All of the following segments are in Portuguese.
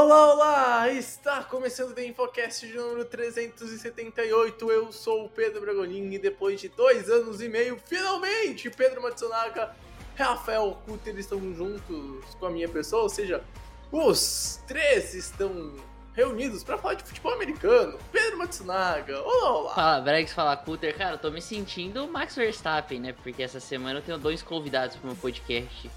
Olá, olá! Está começando o The Infocast de número 378. Eu sou o Pedro Bragolin e depois de dois anos e meio, finalmente, Pedro Matsunaga e Rafael Kutter estão juntos com a minha pessoa, ou seja, os três estão reunidos para falar de futebol americano. Pedro Matsunaga, olá, olá! Fala, Bregs, fala, Cutter. Cara, eu tô me sentindo Max Verstappen, né? Porque essa semana eu tenho dois convidados pro meu podcast.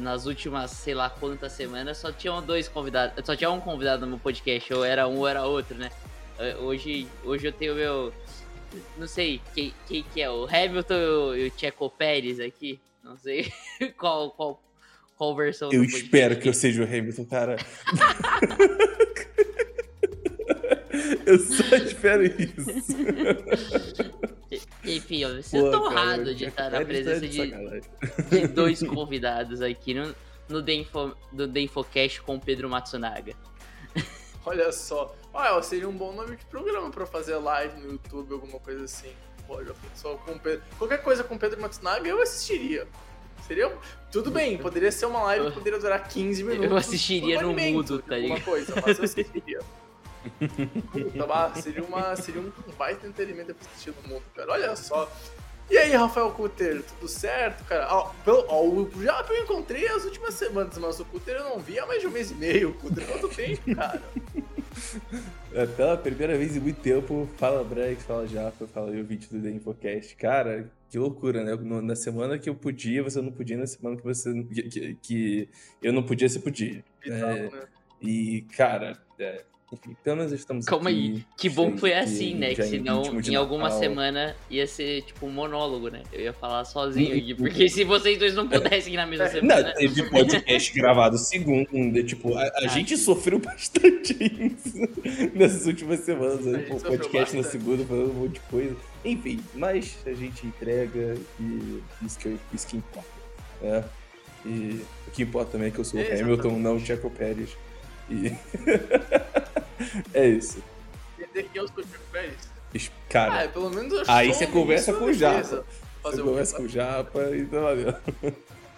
Nas últimas, sei lá quantas semanas, só tinham dois convidados. Só tinha um convidado no meu podcast, ou era um ou era outro, né? Hoje, hoje eu tenho meu. Não sei quem, quem que é, o Hamilton e o- e o Checo Pérez aqui. Não sei qual, qual, qual versão Eu espero que eu seja o Hamilton, cara. eu só espero isso. Enfim, eu me sinto Pô, cara, honrado de estar na presença de de, dois convidados aqui no, no, The Info, do The Infocast com o Pedro Matsunaga. Olha só. Ah, seria um bom nome de programa pra fazer live no YouTube, alguma coisa assim. Pô, já pensou com Pedro. Qualquer coisa com Pedro Matsunaga eu assistiria. Seria. Tudo bem, poderia ser uma live que poderia durar 15 minutos. Eu assistiria no mudo, tá alguma ligado? coisa, mas eu assistiria. Puta, bah, seria, uma, seria um baita entretenimento pra assistir no mundo, cara. Olha só. E aí, Rafael Cutter, tudo certo, cara? Ó, pelo, ó, o Japa eu encontrei as últimas semanas, mas o Cutter eu não vi há mais de um mês e meio. Cutter, quanto tempo, cara? É, Pela primeira vez em muito tempo, fala Brex, fala Japa, fala o vídeo do The Infocast. Cara, que loucura, né? Na semana que eu podia, você não podia, na semana que você que, que- que eu não podia, você podia. Bizarro, É, né? E, cara, é, enfim, pelo menos estamos Calma aqui. aí, que bom que foi assim, né? Que senão em alguma Natal. semana ia ser tipo um monólogo, né? Eu ia falar sozinho aqui. Porque se vocês dois não pudessem ir na mesma semana. Não, teve podcast gravado segunda, tipo, a, a gente sofreu bastante isso nessas últimas semanas, né? Pô, podcast na bastante. segunda, falando um monte de coisa. Enfim, mas a gente entrega e isso que, isso que importa, né? E o que importa também é que eu sou o. Hamilton, não o Checo Pérez. E... é isso. Entender que eu sou o Chico Pérez? Es- Ah, Cara, é, pelo menos eu aí você conversa com o. Japa. Você conversa com o Japa e tá valendo.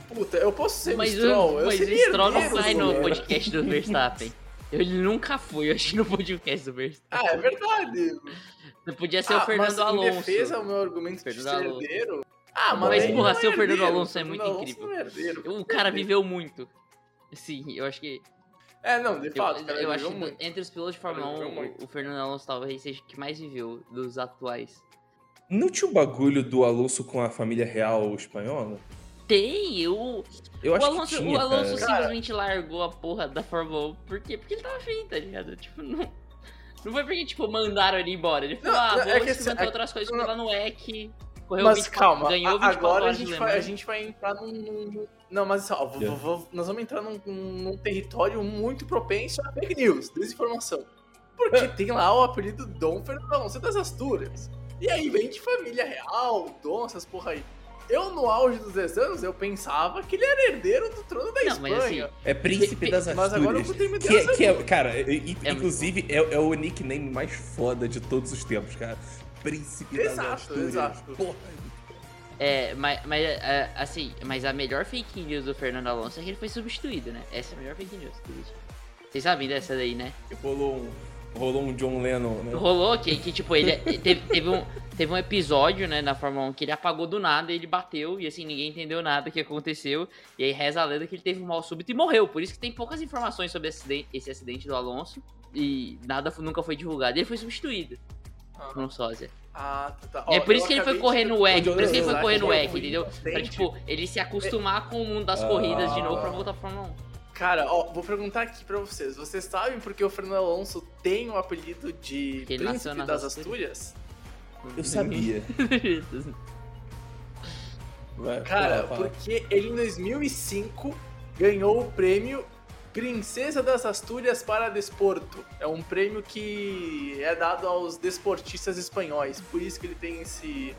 Puta, eu posso ser Mas, o Stroll. eu mas o seria Stroll não sai no podcast do Verstappen. Ele nunca foi, eu acho, no podcast do Verstappen. Ah, é verdade. Podia ser Ah, o Fernando mas Alonso. Em defesa, o meu argumento de Fernando herdeiro. Ah, mas, Mas, porra, ser o Fernando. Alonso é muito Alonso incrível. não é herdeiro. O cara viveu muito. Sim, eu acho que. É, não, de Eu, fato, o cara eu acho que muito. entre os pilotos de Fórmula Ele viveu 1, muito. o, o Fernando Alonso talvez seja o que mais viveu dos atuais. Não tinha o bagulho do Alonso com a família real espanhola? Tem, eu. Eu o acho Alonso, que tinha, o Alonso cara. simplesmente largou a porra da Fórmula 1. Por quê? Porque ele tava afim, tá ligado? Tipo, não. Não foi porque, tipo, mandaram ele embora. Ele falou, Não, ah, é vou que experimentar é- outras coisas, não- lá no EC, correu Mas 24, calma, ganhou a- 24 agora a gente, vai, a gente vai entrar num. num- Não, mas ó, Yeah. v- nós vamos entrar num, num território muito propenso a fake news, desinformação. Porque tem lá o apelido Dom Fernando Alonso das Astúrias. E aí vem de família real, Dom, essas porra aí. Eu, no auge dos 10 anos, eu pensava que ele era herdeiro do trono da Não, mas Espanha. assim, É Príncipe das Mas agora eu Astúrias. botei me Que, é- que é, cara, e- e- É inclusive é, é o nickname mais foda de todos os tempos, cara. Príncipe das Exato, Astúrias. exato. Porra. É, mas, mas é, assim, mas a melhor fake news do Fernando Alonso é que ele foi substituído, né? Essa é a melhor fake news que existe. Vocês sabem dessa daí, né? Rolou um, rolou um John Lennon, né? Rolou que, que tipo, ele teve, teve um, teve um episódio, né, na Fórmula 1 que ele apagou do nada, ele bateu e assim, ninguém entendeu nada que aconteceu. E aí reza a lenda que ele teve um mal súbito e morreu. Por isso que tem poucas informações sobre esse acidente, esse acidente do Alonso. E nada nunca foi divulgado. E ele foi substituído Ah, por um sósia. Ah, tá, tá. é Ó, por isso que ele foi correr no WEC, por isso que ele foi correr no WEC, um entendeu? Pra, tipo, ele se acostumar com o mundo das corridas de novo pra voltar pra Fórmula 1. Cara, ó, vou perguntar aqui pra vocês. Vocês sabem por que o Fernando Alonso tem o apelido de Porque Príncipe das Astúrias. Astúrias? Eu sabia. Vai, Cara, porque ele em 2005 ganhou o prêmio Princesa das Astúrias para Desporto. É um prêmio que é dado aos desportistas espanhóis, por isso que ele tem esse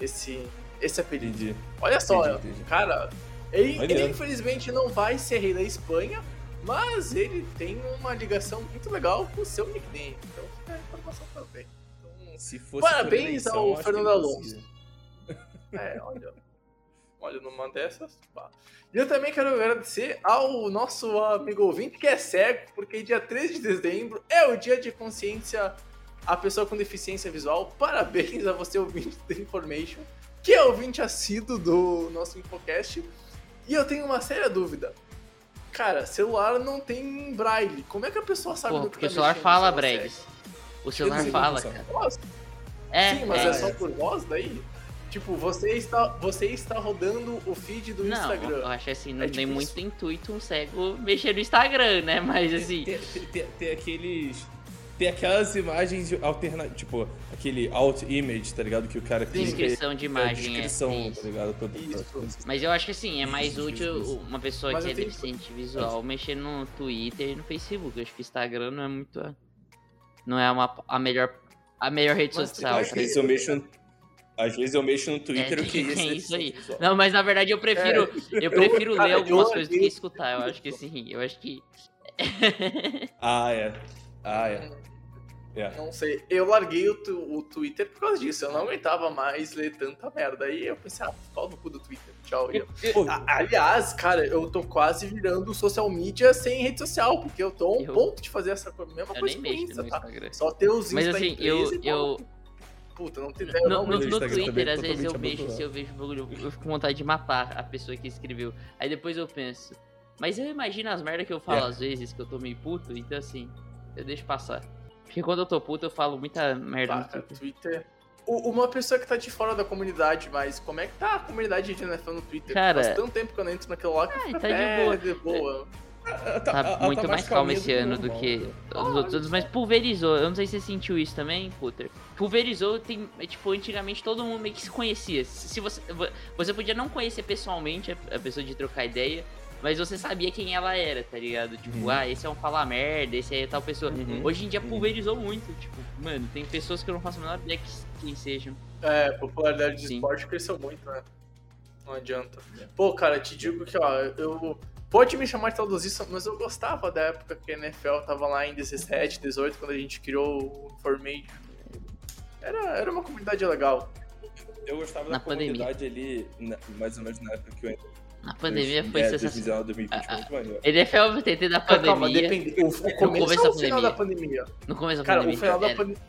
esse esse apelido. Entendi. Olha só, Entendi, entendi. cara, ele, ele infelizmente não vai ser rei da Espanha, mas ele tem uma ligação muito legal com o seu nickname. Então fica a informação também. Então, Se fosse Parabéns ao Fernando Alonso. É, olha. Olha, numa dessas. pá. E eu também quero agradecer ao nosso amigo ouvinte que é cego, porque dia 3 de dezembro é o dia de consciência à pessoa com deficiência visual. Parabéns a você, ouvinte da Information, que é ouvinte assíduo do nosso Infocast. E eu tenho uma séria dúvida. Cara, celular não tem braille. Como é que a pessoa sabe Porra, no que porque o tá celular mexendo, fala, Bregs. segue? O celular fala, cara. É, Sim, mas é. é, só por voz daí? Tipo, você está, você está rodando o feed do Não, Instagram. eu acho assim, não É tem muito isso. intuito um cego mexer no Instagram, né? Mas assim, Tem, tem- tem- tem aqueles. Tem aquelas imagens alternativas, tipo, aquele alt image, tá ligado? Que o cara clica descrição de é, imagem. é, descrição, tem tá isso. ligado? Pra- Isso. pra- Mas eu acho que assim, é mais Isso, útil isso, isso. uma pessoa Mas que eu é tenho- deficiente visual mexer no Twitter e no Facebook. Eu acho que o Instagram não é muito. Não é uma, a melhor. A melhor rede Mas social. Às pra vezes eu mexo às vezes eu mexo no Twitter, É, eu queria é ser isso aí. Não, mas na verdade eu prefiro, eu prefiro cara, ler eu algumas coisas do que escutar. Eu acho que sim, eu acho que. Ah, é. Ah, é. É. Não sei. Eu larguei o, tu- o Twitter por causa disso. Eu não aguentava mais ler tanta merda. Aí eu pensei, ah, pau no cu do Twitter. Tchau. Eu- aliás, cara, eu tô quase virando social media sem rede social, porque eu tô a um Eu- ponto de fazer essa mesma Eu coisa com Insta, tá? Só ter os Mas assim, empresa eu. e eu. Puta, não tem ideia. eu no, no, no Instagram Twitter, também, às vezes eu vejo, se eu vejo um bagulho, eu fico com vontade de matar a pessoa que escreveu. Aí depois eu penso, mas eu imagino as merdas que eu falo É. às vezes, que eu tô meio puto, então assim, eu deixo passar. Porque quando eu tô puto, eu falo muita merda Pá, no Twitter. Twitter. O- Uma pessoa que tá de fora da comunidade, mas como é que tá a comunidade de NFL no Twitter? Cara- Faz tanto tempo que eu não entro naquilo lá que Ah, fica tá de até boa. de boa. Tá ela muito mais calmo calminha esse ano do normal, que os outros anos, mas pulverizou. Eu não sei se você sentiu isso também, Puter. Pulverizou, tem, é, tipo, antigamente todo mundo meio que se conhecia. Se você, vo- você podia não conhecer pessoalmente a, pessoa de trocar ideia, mas você sabia quem ela era, tá ligado? Tipo, Uhum. ah, esse é um falar merda, esse aí é tal pessoa. Uhum. Hoje em dia Uhum. pulverizou muito, tipo, mano, tem pessoas que eu não faço a menor ideia que, quem sejam. É, popularidade de Sim. esporte cresceu muito, né? Não adianta. Pô, cara, te digo que, ó, eu. Pode me chamar de saudosista, mas eu gostava da época que a NFL tava lá em 17, 18, quando a gente criou o Information. Era, era uma comunidade legal. Eu gostava Na da pandemia. comunidade ali, na- mais ou menos na época que eu entrei. Na pandemia foi é, sensacional. divisão 2020, Ah, muito maneiro. NFL TT da Calma, pandemia. depende. O, o começo ou da o final da pandemia? No começo da Cara, pandemia. o final da era- pandemia.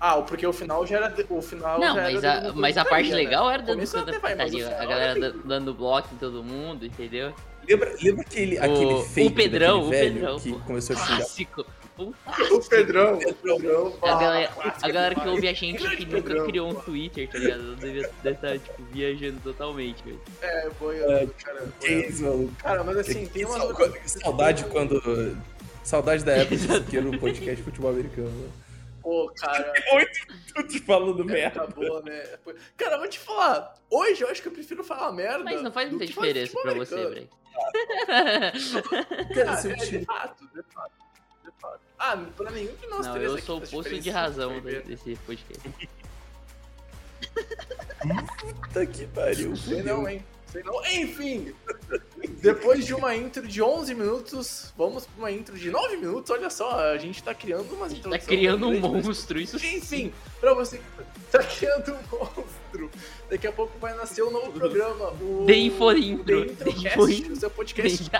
Ah, porque o final já era. O final Não, já mas era a, mas a parte né? legal era O dando começo tanta até vai, mas o putaria. A galera era da- dando bloco em todo mundo, entendeu? Lembra, lembra aquele, aquele fake o Pedrão, o daquele velho Pedrão, que pô. começou a xingar? Clássico. O Pedrão, o Pedrão. A galera, a galera que ouve a gente que nunca Pedrão, criou um. Twitter, tá ligado? Deve deve estar, tipo, viajando totalmente, velho. É, boiando, cara. Que boiando. isso, maluco? Cara, mas assim, Que tem que saudade quando. Saudade da época que era o podcast de futebol americano. Pô, cara. Oito minutos falando merda. Época boa, né? Cara, vou te falar. Hoje eu acho que eu prefiro falar merda. Mas não faz muita diferença pra você, americano. Cara, Ah, é, de fato, de fato. De fato. Ah, pra nenhum de nós Não, três eu aqui sou o posto de razão ver. desse podcast. Puta que pariu. Sei não, hein? Sei não. Enfim, depois de uma intro de 11 minutos, vamos pra uma intro de 9 minutos. Olha só, a gente tá criando umas Tá introduções criando um monstro, isso sim. Enfim, pra você tá criando um monstro, daqui a pouco vai nascer um novo programa. O The Inforintro. The Introcast, Inforintro. o seu podcast de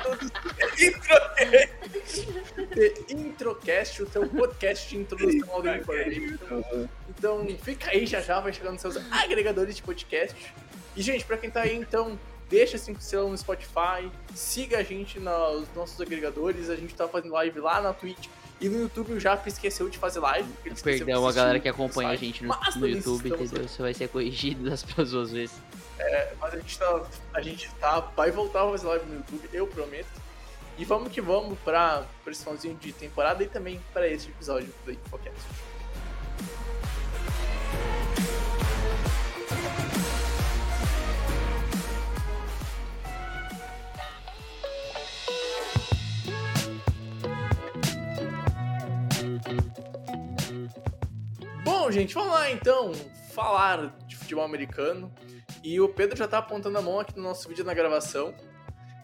The- Introcast, o seu podcast de introdução ao The Information. Então fica aí, já já vai chegar nos seus agregadores de podcast. E, gente, pra quem tá aí, então, deixa 5 estrelas no Spotify, siga a gente nos nossos agregadores. A gente tá fazendo live lá na Twitch. E no YouTube o Jap esqueceu de fazer live. ele Perdão a galera que acompanha a gente no, no também YouTube, entendeu? Você vai ser corrigido das próximas vezes. Mas a gente tá. A gente tá. Vai voltar a fazer live no YouTube, eu prometo. E vamos que vamos pra, pra esse finalzinho de temporada e também para esse episódio do Infocast. Bom, gente, vamos lá então falar de futebol americano. E o Pedro já tá apontando a mão aqui no nosso vídeo na gravação.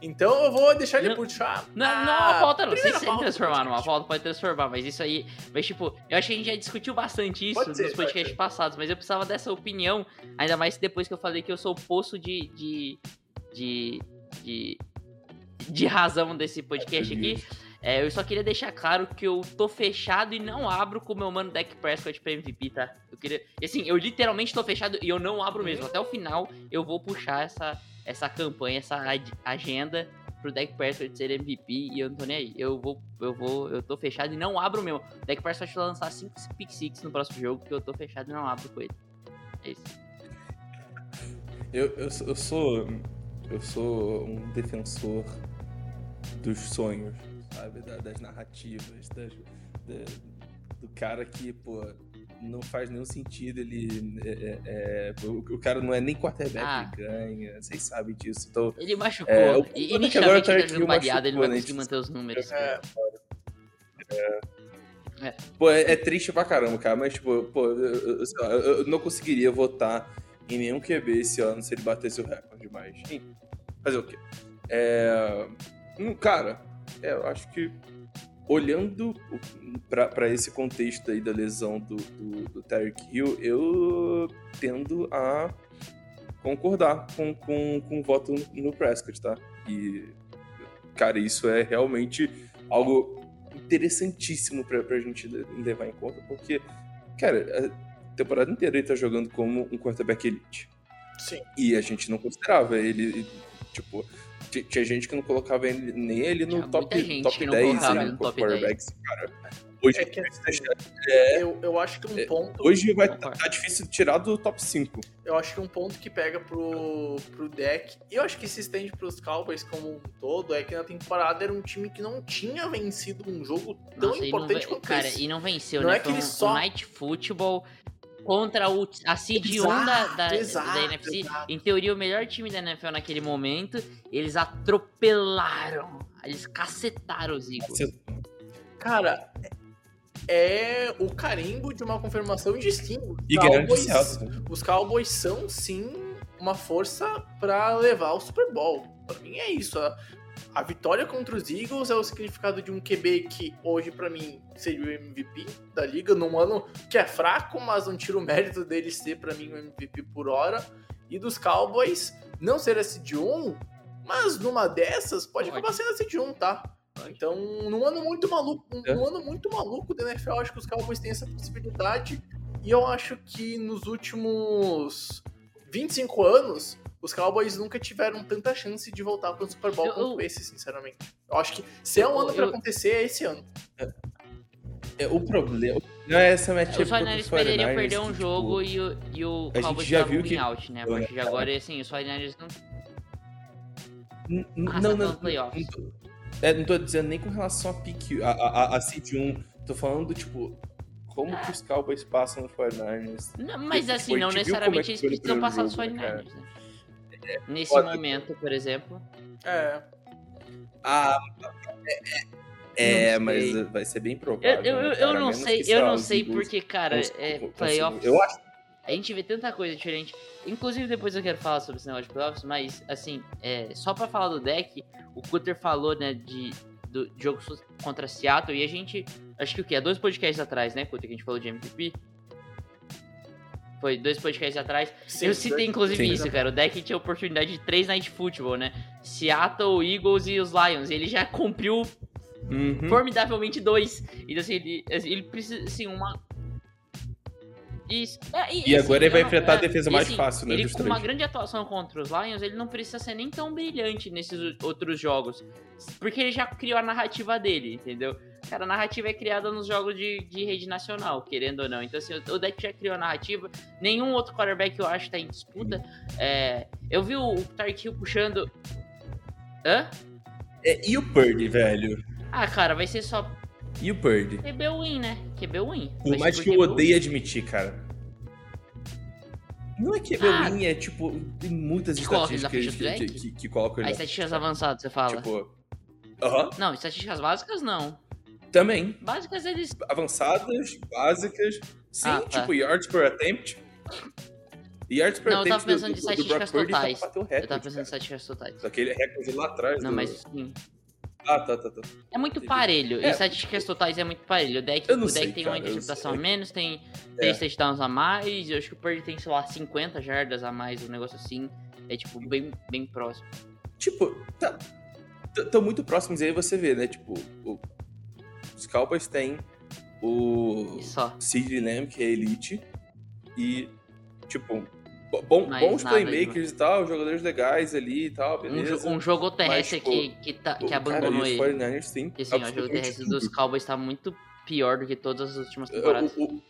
Então eu vou deixar ele Não- puxar. Não, a não é uma pauta não. Se do transformar numa pauta, pode transformar, mas isso aí. Mas, tipo, eu acho que a gente já discutiu bastante isso Pode nos podcasts passados, mas eu precisava dessa opinião, ainda mais depois que eu falei que eu sou o poço de. de. de. de, de razão desse podcast aqui. É, eu só queria deixar claro que eu tô fechado e não abro com o meu mano Deck Prescott pra MVP, tá? Eu queria. Assim, eu literalmente tô fechado e eu não abro mesmo. Até o final eu vou puxar essa, essa campanha, essa agenda pro Deck Prescott ser MVP e eu não tô nem aí. Eu vou, eu vou, eu tô fechado e não abro mesmo. O Deck Prescott vai lançar 5 pick six no próximo jogo, porque eu tô fechado e não abro com ele. É isso. Eu, eu, eu sou. Eu sou um defensor dos sonhos, sabe? Da- das narrativas, das, da- do cara que, pô, não faz nenhum sentido ele. é- é- é, o, o cara não é nem quarterback Ah. que ganha, vocês sabem disso. Então, Ele machucou. É, o e é inicialmente ele jogando o baleado, ele não vai né? conseguir manter os números. É, Pô, é, é triste pra caramba, cara, mas, tipo, pô, eu, eu- eu- lá, não conseguiria votar em nenhum QB esse ano se ele batesse o recorde mais. Enfim, fazer o quê? É. hum, Cara, é, eu acho que olhando pra esse contexto aí da lesão do, do, do Tyreek Hill, eu tendo a concordar com, com, com o voto no, Prescott, tá? E, cara, isso é realmente algo interessantíssimo pra, pra gente le- levar em conta, porque, cara, a temporada inteira ele tá jogando como um quarterback elite. sim. E a gente não considerava ele, tipo, ti- tinha gente que não colocava ele, nem ele no Tinha top, gente top que não 10 colocava né, ele no top quarterbacks, cara. Hoje, É que assim, É. eu, eu acho que um É, ponto. hoje vai Concordo. tá difícil de tirar do top 5. Eu acho que um ponto que pega pro, pro deck, e eu acho que se estende pros Cowboys como um todo, é que na temporada era um time que não tinha vencido um jogo tão Nossa, importante quanto Cara, esse. e não venceu, Não né? é que Foi um, ele só- um Night Football contra o, a Seed 1 da, da, Exato, da NFC. exato. Em teoria, o melhor time da NFL naquele momento. Eles atropelaram. Eles cacetaram os Eagles. Cara, é o carimbo de uma confirmação. E de Cowboys- Seattle. Os Cowboys são sim uma força pra levar o Super Bowl. Pra mim é isso. A, vitória contra os Eagles é o significado de um QB que hoje pra mim seria o MVP da liga num ano que é fraco, mas não tira o mérito dele ser pra mim o MVP por hora. E dos Cowboys não ser a seed 1, mas numa dessas pode, Pode. acabar sendo a seed 1, tá? Então, num ano muito maluco, um- É. num ano muito maluco da NFL, acho que os Cowboys têm essa possibilidade. E eu acho que nos últimos 25 anos, os Cowboys nunca tiveram tanta chance de voltar para o Super Bowl Eu- quanto eu- esse, sinceramente. Eu acho que se é um Eu- ano pra eu- acontecer, é esse ano. É, o problema não é essa matchup Os 49ers contra os poderiam 49ers perder um que, tipo, jogo e o, e o a gente Cowboys já viu que- out, né? A partir de agora, assim, os 49ers não... N- não, não, nos playoffs. não tô, é, não tô dizendo nem com relação a pick, a, a, a, a seed 1. Tô falando, tipo, como que os Cowboys passam nos 49ers. Não, mas Tipo, assim, a não gente viu como é necessariamente que eles no precisam passar dos jogo, né, 49ers? Nesse pode- momento, por exemplo. É. Ah, é, é mas vai ser bem Eu, provável. eu, né, eu não sei, que, eu não sei Eagles porque, cara, é, consigam- playoffs. Eu acho A gente vê tanta coisa diferente. Inclusive, depois eu quero falar sobre esse negócio de playoffs, mas, assim, é, só pra falar do deck, o Cutter falou, né, de, do jogo contra Seattle, e a gente, acho que o quê? Há dois podcasts atrás, né, Cutter, que a gente falou de MVP? Foi dois podcasts atrás. Sim, eu citei, inclusive, Sim. isso, cara. O deck tinha oportunidade de três Night Football, né? Seattle, Eagles e os Lions. Ele já cumpriu Uhum. formidavelmente dois. Então, assim, ele, ele precisa, assim, uma. Isso. É, E assim, agora ele vai não- enfrentar a é, defesa e, mais assim, fácil, né? Ele com uma grande atuação contra os Lions, ele não precisa ser nem tão brilhante nesses outros jogos. Porque ele já criou a narrativa dele, entendeu? Cara, a narrativa é criada nos jogos de, de rede nacional, querendo ou não. Então, assim, o deck já criou a narrativa. Nenhum outro quarterback eu acho tá em disputa. É, eu vi o, o Tark Hill puxando. Hã? É, e o Purdy, velho? Ah, cara, vai ser só E o Purdy? QB win, né? QB win. Por mais que eu odeie admitir, cara. Não é que Ah. win, é tipo, tem muitas Que estatísticas que, deck? que, que colocam As ele. estatísticas avançadas, você fala? Tipo. Aham. Não, estatísticas básicas não. Também. Básicas eles. Avançadas, básicas. Sim, Ah, tá. tipo, yards per attempt. Yards per Não, eu tava attempt pensando do, de estatísticas tá totais. o Eu recorde, tava pensando em estatísticas totais. Daquele recorde lá atrás. Não, do... mas sim. Ah, tá, tá, tá. É muito parelho. É. estatísticas totais é muito parelho. O deck, não o deck sei, tem cara, uma interceptação a menos, tem É. três touchdowns a mais. Eu acho que o Purdy tem, sei lá, 50 jardas a mais, um negócio assim. É tipo, bem, bem próximo. Tipo, tá. Estão muito próximos e aí você vê, né? Tipo, o- os Cowboys têm o. CeeDee Lamb, que é elite, e, tipo, bo- bom- Mas bons playmakers e tal, jogadores legais ali e tal, Um, beleza. jo- um jogo terrestre tipo, que, que, tá, que abandonou cara, ele. os 49ers têm Porque assim, ó, o jogo terrestre dos. Cowboys tá muito pior do que todas as últimas É, temporadas. o- o-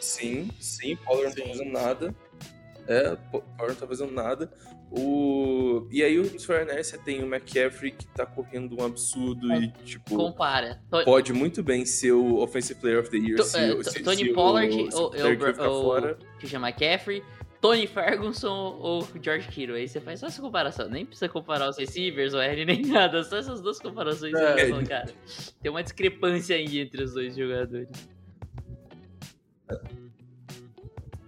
Sim, sim, Pollard não tá Sim. fazendo nada. É, Po- Pollard não tá fazendo nada. O... E aí os 49ers você tem o McCaffrey que tá correndo um absurdo e, tipo, Compara. Pode muito bem ser o Offensive Player of the Year To- se, é, o- se, Tony se Pollard o, se ou- o Derrick ou- Henry ficar ou- fora. que chama McCaffrey, Tony Ferguson ou George Kittle. Aí você faz só essa comparação. Nem precisa comparar os receivers, o L, nem nada. Só essas duas comparações. É. cara, tem uma discrepância aí entre os dois jogadores.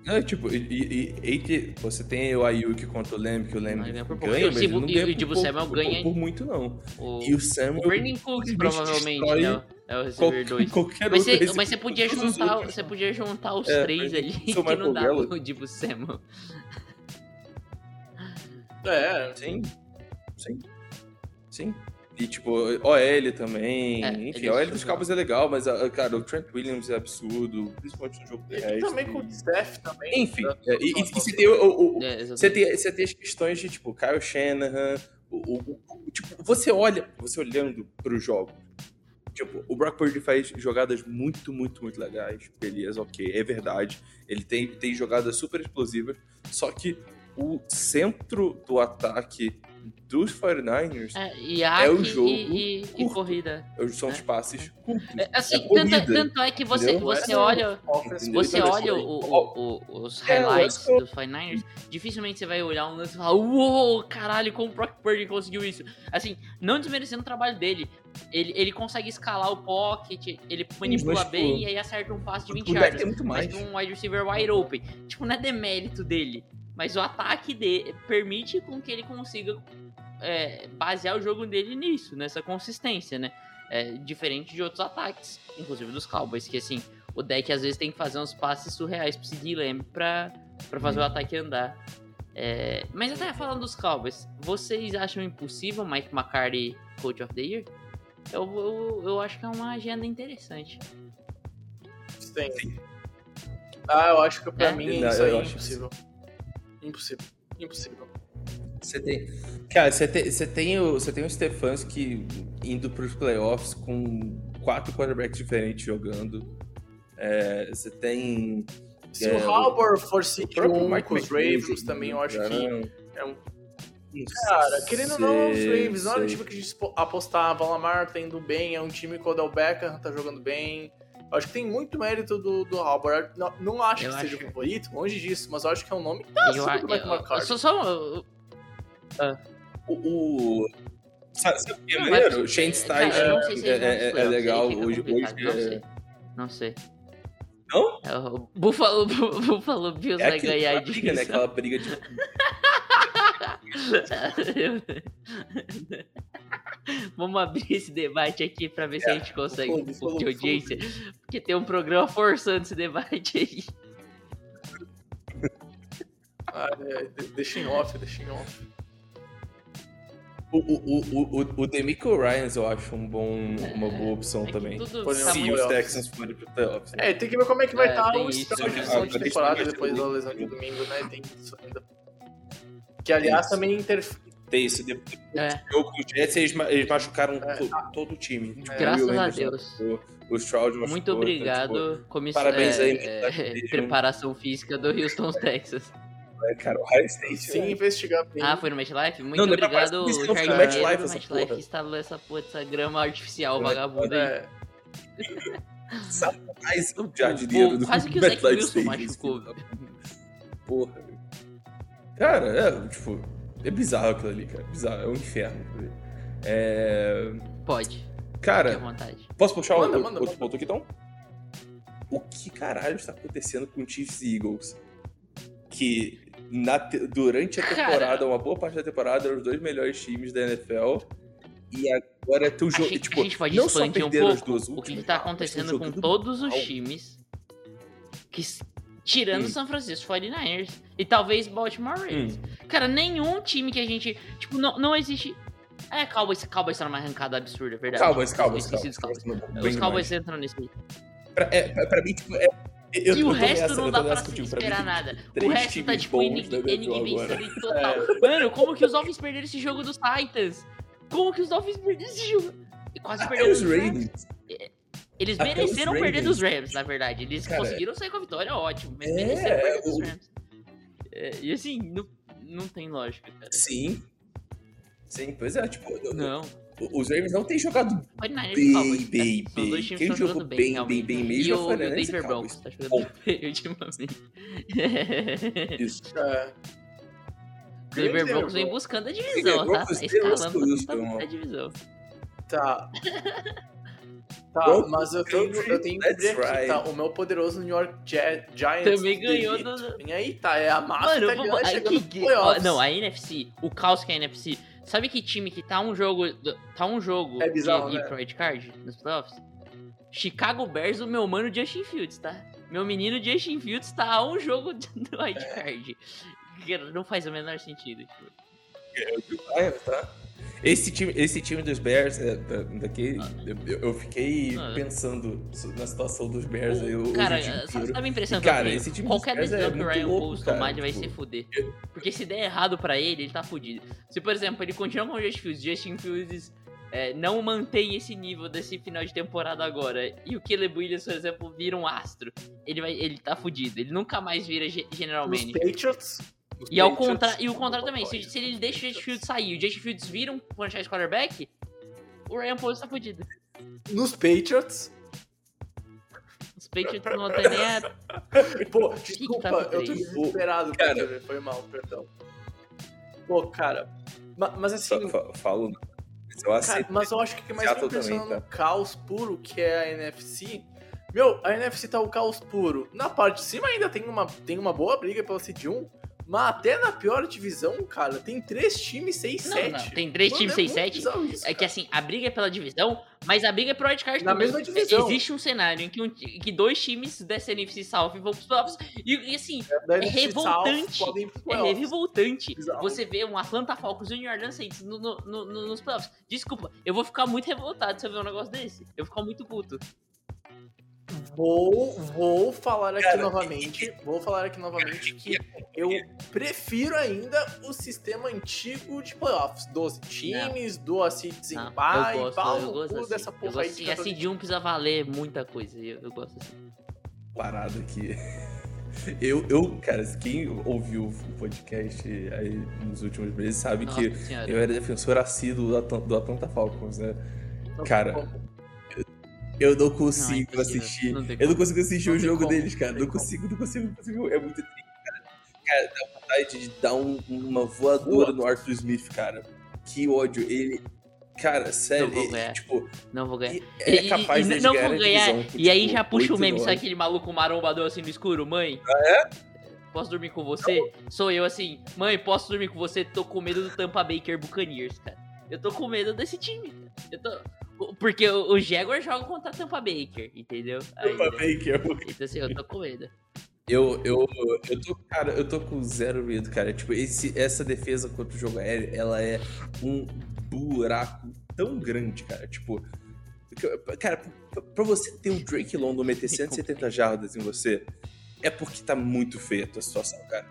Não, tipo, e, e, e você tem o Ayuk contra o Lamb, que o Lamb ele ganha pouco. o mas ele Dibu- não ganha e o por Samuel ganha- por muito, não. O, E o Samuel... o Brandon Cooks provavelmente né, é o receiver qualquer, 2. qualquer Mas você, mas você podia juntar, você podia juntar os É, três ali que não dá pro Dibu Samuel. É, Sim, sim, sim. E tipo, OL também, É, enfim, OL dos jogam. Cabos é legal, mas, ah, cara, o Trent Williams é absurdo, principalmente no jogo e terrestre. também com o Steph também. Enfim, né? é, e, e, e você tem o- o, É. Você tem, você tem as questões de, tipo, Kyle Shanahan, o, o- o- tipo, você olha, você olhando pro jogo, tipo, o Brock Purdy faz jogadas muito, muito, muito legais, beleza, ok, é verdade, ele tem, tem jogadas super explosivas, só que o centro do ataque dos 49ers É, Iac o jogo e, e- e corrida. são os passes curtos. É, assim, É tanto, corrida, tanto é que você, entendeu? você olha. Offense Entendeu? Você Então, olha assim, o- o- o- os É, highlights eu- dos 49ers, dificilmente você vai olhar um lance e falar, uou, caralho, como o Brock Purdy conseguiu isso. Assim, não desmerecendo o trabalho dele. Ele, ele consegue escalar o pocket, ele manipula mas, tipo, bem e aí acerta um passe de 20 o deck yardas. tem muito Mas mais. um wide receiver wide open. Tipo, não é demérito dele. Mas o ataque dele permite com que ele consiga é, basear o jogo dele nisso, nessa consistência, né? É, diferente de outros ataques, inclusive dos Cowboys, que assim, o deck às vezes tem que fazer uns passes surreais pro seguir Lamb pra, pra fazer o ataque andar. É, mas até falando dos Cowboys, vocês acham impossível Mike McCarthy Coach of the Year? Eu, eu, eu acho que é uma agenda interessante. Tem. Ah, eu acho que pra É? mim Não, isso é acho impossível. Impossível. Impossível. Você tem. Cara, você tem, você tem o, você tem o Stefanski indo pros playoffs com quatro quarterbacks diferentes jogando. É, você tem. Se É, o Halbor for City próprio 1 Mike com os Ravens também, eu acho cara, que é um Cara, querendo ou não, os Ravens não era um time que a gente apostava. Lamar tá indo bem, é um time que o Odell Beckham tá jogando bem. Eu acho que tem muito mérito do, do Halbor. Não, não acho Eu que acho seja que- o favorito, longe disso, mas eu acho que é um nome que tá eu, Mike eu- McCarthy. só, só, O. o... Sabe, sabe o que é Não, maneiro? Shane é, é, é- é legal. fica Hoje, hoje não é, sei. Não sei. Não? É, o Buffalo, Buffalo Bills é vai aquilo, ganhar a briga, né? Aquela briga de. Vamos abrir esse debate aqui pra ver se a gente consegue um pouco de audiência. Porque tem um programa forçando esse debate aí. Ah, é, de- deixa em off, deixa em off. O, o, o, o, o Demico Ryans eu acho um bom, uma boa opção É também. tudo tá Se os. Texans forem pro playoffs. É, tem que ver como é que vai É, estar tem o de né? de Ah, temporada depois da lesão de domingo, né? Tem isso ainda. Que, aliás, também interfere. Tem isso. Depois É, do jogo com o Jets, eles, ma- eles machucaram É. to- todo o time. Tipo, Graças o Will a Anderson Deus. machucou, O Stroud machucou, muito então, obrigado, comissão. parabéns aí, é, Mitch Trubisky. preparação física do Houston, Texas. Tipo, é, cara, o High State. Se né? investigar bem. Ah, foi no MetLife? Muito Não, é obrigado, não foi no MetLife essa MetLife porra. que instalou essa porra, essa grama artificial É, vagabunda aí. É, mais O- o jardineiro do quase que o MetLife Wilson machucou. Porra, velho. Cara, é, tipo, é bizarro aquilo ali, cara. Bizarro, é um inferno. É. Pode, Cara, vontade. posso puxar Manda, o, manda, outro manda. ponto aqui então? o que caralho está acontecendo com Chiefs e Eagles? Que na te- durante a Cara. temporada, uma boa parte da temporada, eram os dois melhores times da NFL. E agora tu A jogo. gente, Tipo, a gente pode não só um pouco duas o que, tá tão acontecendo com todos os times. Que, tirando Hum. São Francisco 49ers e talvez Baltimore Ravens. Cara, nenhum time que a gente. Tipo, não, não existe. É, Cowboys, Cowboys tá numa arrancada absurda, é verdade. Cowboys, Cowboys, Cowboys. Cowboys. Bem Os Cowboys entram nesse. Pra, é, pra, pra mim, tipo, é. Eu, e eu o resto nessa, não eu dá pra. Pra esperar mim, nada. O resto tá tipo vencido total. Mano, como que os Dolphins perderam esse jogo dos Titans? Como que os Dolphins perderam esse jogo? E quase Até perderam os. Ravens. Eles Até mereceram perder dos Rams, na verdade. Eles Cara, conseguiram sair com a vitória, ótimo. Mas é, mereceram perder dos Rams. É, e assim, não, não tem lógica, cara. Sim. Sim, pois é, tipo, eu- Não. Os Ravens não têm jogado 49ers e bem, Cowboys. bem, os dois bem. times Quem que estão jogou bem, bem, bem, bem mesmo E é o, e o 49ers e Denver. Broncos tá jogando Bom. bem ultimamente. Isso. É. Denver Broncos vem buscando a divisão, tá? Tá escalando a divisão. Tá. Tá, Broncos mas eu tenho, eu tenho que ver aqui, ride. tá? O meu poderoso New York Gi- Giants. Também ganhou do- Vem aí, tá? É a massa Mano, italiana vamos, aí que, no ó, não, a NFC, o caos que é a NFC. Sabe que time que tá um jogo, tá um jogo É bizarro, de ir né? pro wildcard nos playoffs? Chicago Bears, o meu mano Justin Fields, tá? Meu menino Justin Fields tá a um jogo do wildcard. Que Não faz o menor sentido. Tipo. Ah, é, tá. Esse time, esse time dos Bears, é, da- daqui, eu, eu fiquei Ah. pensando na situação dos Bears aí. o- o cara, sabe, a impressão E, que eu cara, esse time dos Qualquer Bears é decisão que o Ryan Poles tomar, ele vai tipo, se fuder. Porque se der errado pra ele, ele tá fudido. Se, por exemplo, ele continuar com o Justin Fields, Justin Fields é, não mantém esse nível desse final de temporada agora, e o Caleb Williams, por exemplo, vira um astro, ele, vai, ele tá fudido. Ele nunca mais vira ge- general Os. Patriots. E, ao contra... e o contrário também, se, se ele deixa o Justin Fields sair e o Justin Fields vira um franchise quarterback, o Ryan Poles tá fudido. Nos Patriots. Os Patriots não tem nem a... Pô, desculpa, tá eu tô desesperado, Cara. Foi mal, perdão. Pô, cara. ma- Mas assim, Falo. Mas eu Cara, aceito. mas eu acho que o que mais me Seattle impressiona também, no caos puro, que é a NFC. Meu, a NFC tá o caos puro. Na parte de cima ainda tem uma, tem uma boa briga pela Seed 1. Mas até na pior divisão, cara, tem três times 6 Não, 7 não, tem três times 6-7. É que assim, a briga é pela divisão, mas a briga é pro wildcard Na também. mesma divisão. Existe um cenário em que, um- que dois times dessa NFC South vão pros playoffs. E, e assim, é NFC revoltante. É revoltante Bizarro. você ver um Atlanta Falcons e um New Orleans Saints no- no- no- nos playoffs. Desculpa, eu vou ficar muito revoltado se eu ver um negócio desse. Eu vou ficar muito puto. Vou, vou falar aqui Cara, novamente. Vou falar aqui novamente que eu prefiro ainda o sistema antigo de playoffs. 12 times, duas seeds em Não, pai, eu gosto, pau eu no gosto cu assim. dessa eu porra gosto aí assim. de A 14 Seed 1 precisa valer muita coisa. Eu, eu gosto assim. parada aqui. Eu, eu, cara, quem ouviu o podcast aí nos últimos meses sabe Nossa que senhora. eu era defensor assíduo do Atlan- do Atlanta Falcons, né? Não, Cara, Eu não Não, é consigo assistir. Não eu não consigo assistir Não o jogo como. deles, cara. Não Não consigo, não consigo, não consigo. É muito triste, cara. Cara, dá vontade de dar um- uma voadora no Arthur Smith, cara. Que ódio. Ele. Cara, sério, Não vou ele, ganhar. tipo, Não vou ganhar. é E- capaz e, de não ganhar vou ganhar. divisão e aí tipo, já puxa o 8 meme, sabe aquele maluco marombador assim no escuro? Mãe, Ah, é? posso dormir com você? Sou eu assim, mãe, posso dormir com você? Tô com medo do Tampa Baker Buccaneers, cara. Eu tô com medo desse time. Eu tô... Porque o Jaguar joga contra a Tampa Baker, entendeu? Tampa Ainda. Baker. Então assim, eu tô com medo. Eu, eu, eu tô, cara, eu tô com zero medo, cara. Tipo, esse, essa defesa contra o jogo aéreo, ela é um buraco tão grande, cara. Tipo, cara, pra- você ter o Drake London meter 170 jardas em você, é porque tá muito feia a tua situação, cara.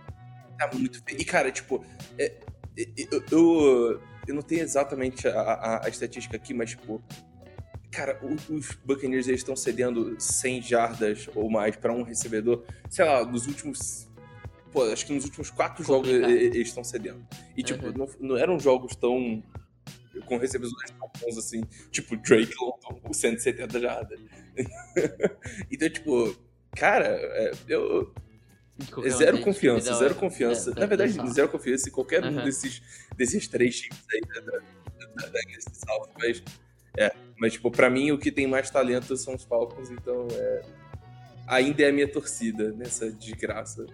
Tá muito feio. E, cara, tipo, é- é- eu, eu, eu não tenho exatamente a, a- a estatística aqui, mas, tipo, cara, os Buccaneers eles estão cedendo 100 jardas ou mais pra um recebedor, sei lá, nos últimos. Pô, acho que nos últimos quatro jogos Complicado. eles estão cedendo. E, tipo, Uhum. não, não eram jogos tão. com recebedores tão bons assim, tipo Drake London, com 170 jardas. então, tipo, cara, é, eu, zero confiança, zero hora. confiança. É, Na verdade, zero confiança em qualquer um desses, desses três times aí da, da, da, da South. Mas, é, mas, tipo, pra mim, o que tem mais talento são os Falcons, então é. ainda é a minha torcida nessa desgraça.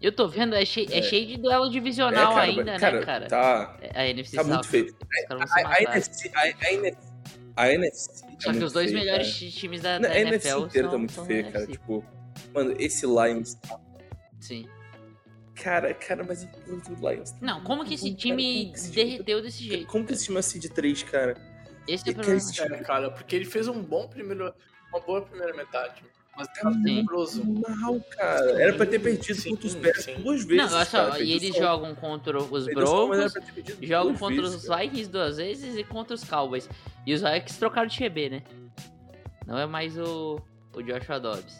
Eu tô vendo, é cheio, é. É. cheio de duelo divisional É, cara, ainda, cara, né, cara? Tá, A NFC tá South, muito feio. A, a, matar. NFC, a, a NFC, a NFC tá Só que os dois feia, melhores cara. times da, Não, da a NFL NFC inteira tá muito feia, cara. Tipo, mano, esse Lions. Sim. Cara, cara, mas o Lions. tá Não, como que esse cara, time como que esse time- derreteu desse jeito? Como que esse time é seed 3, cara? Esse é o Cara, problema. esse time É, cara, porque ele fez um bom primeiro. Uma boa primeira metade. Mas tá Sim. tenebroso. mal, cara. Era pra ter perdido Sim, contra os Bears duas vezes. Não, olha só, cara. e eles só- jogam contra os era Broncos, jogam contra vezes, os cara. Vikings duas vezes e contra os Cowboys. E os Vikings trocaram de QB, né? Não é mais o, o Joshua Dobbs.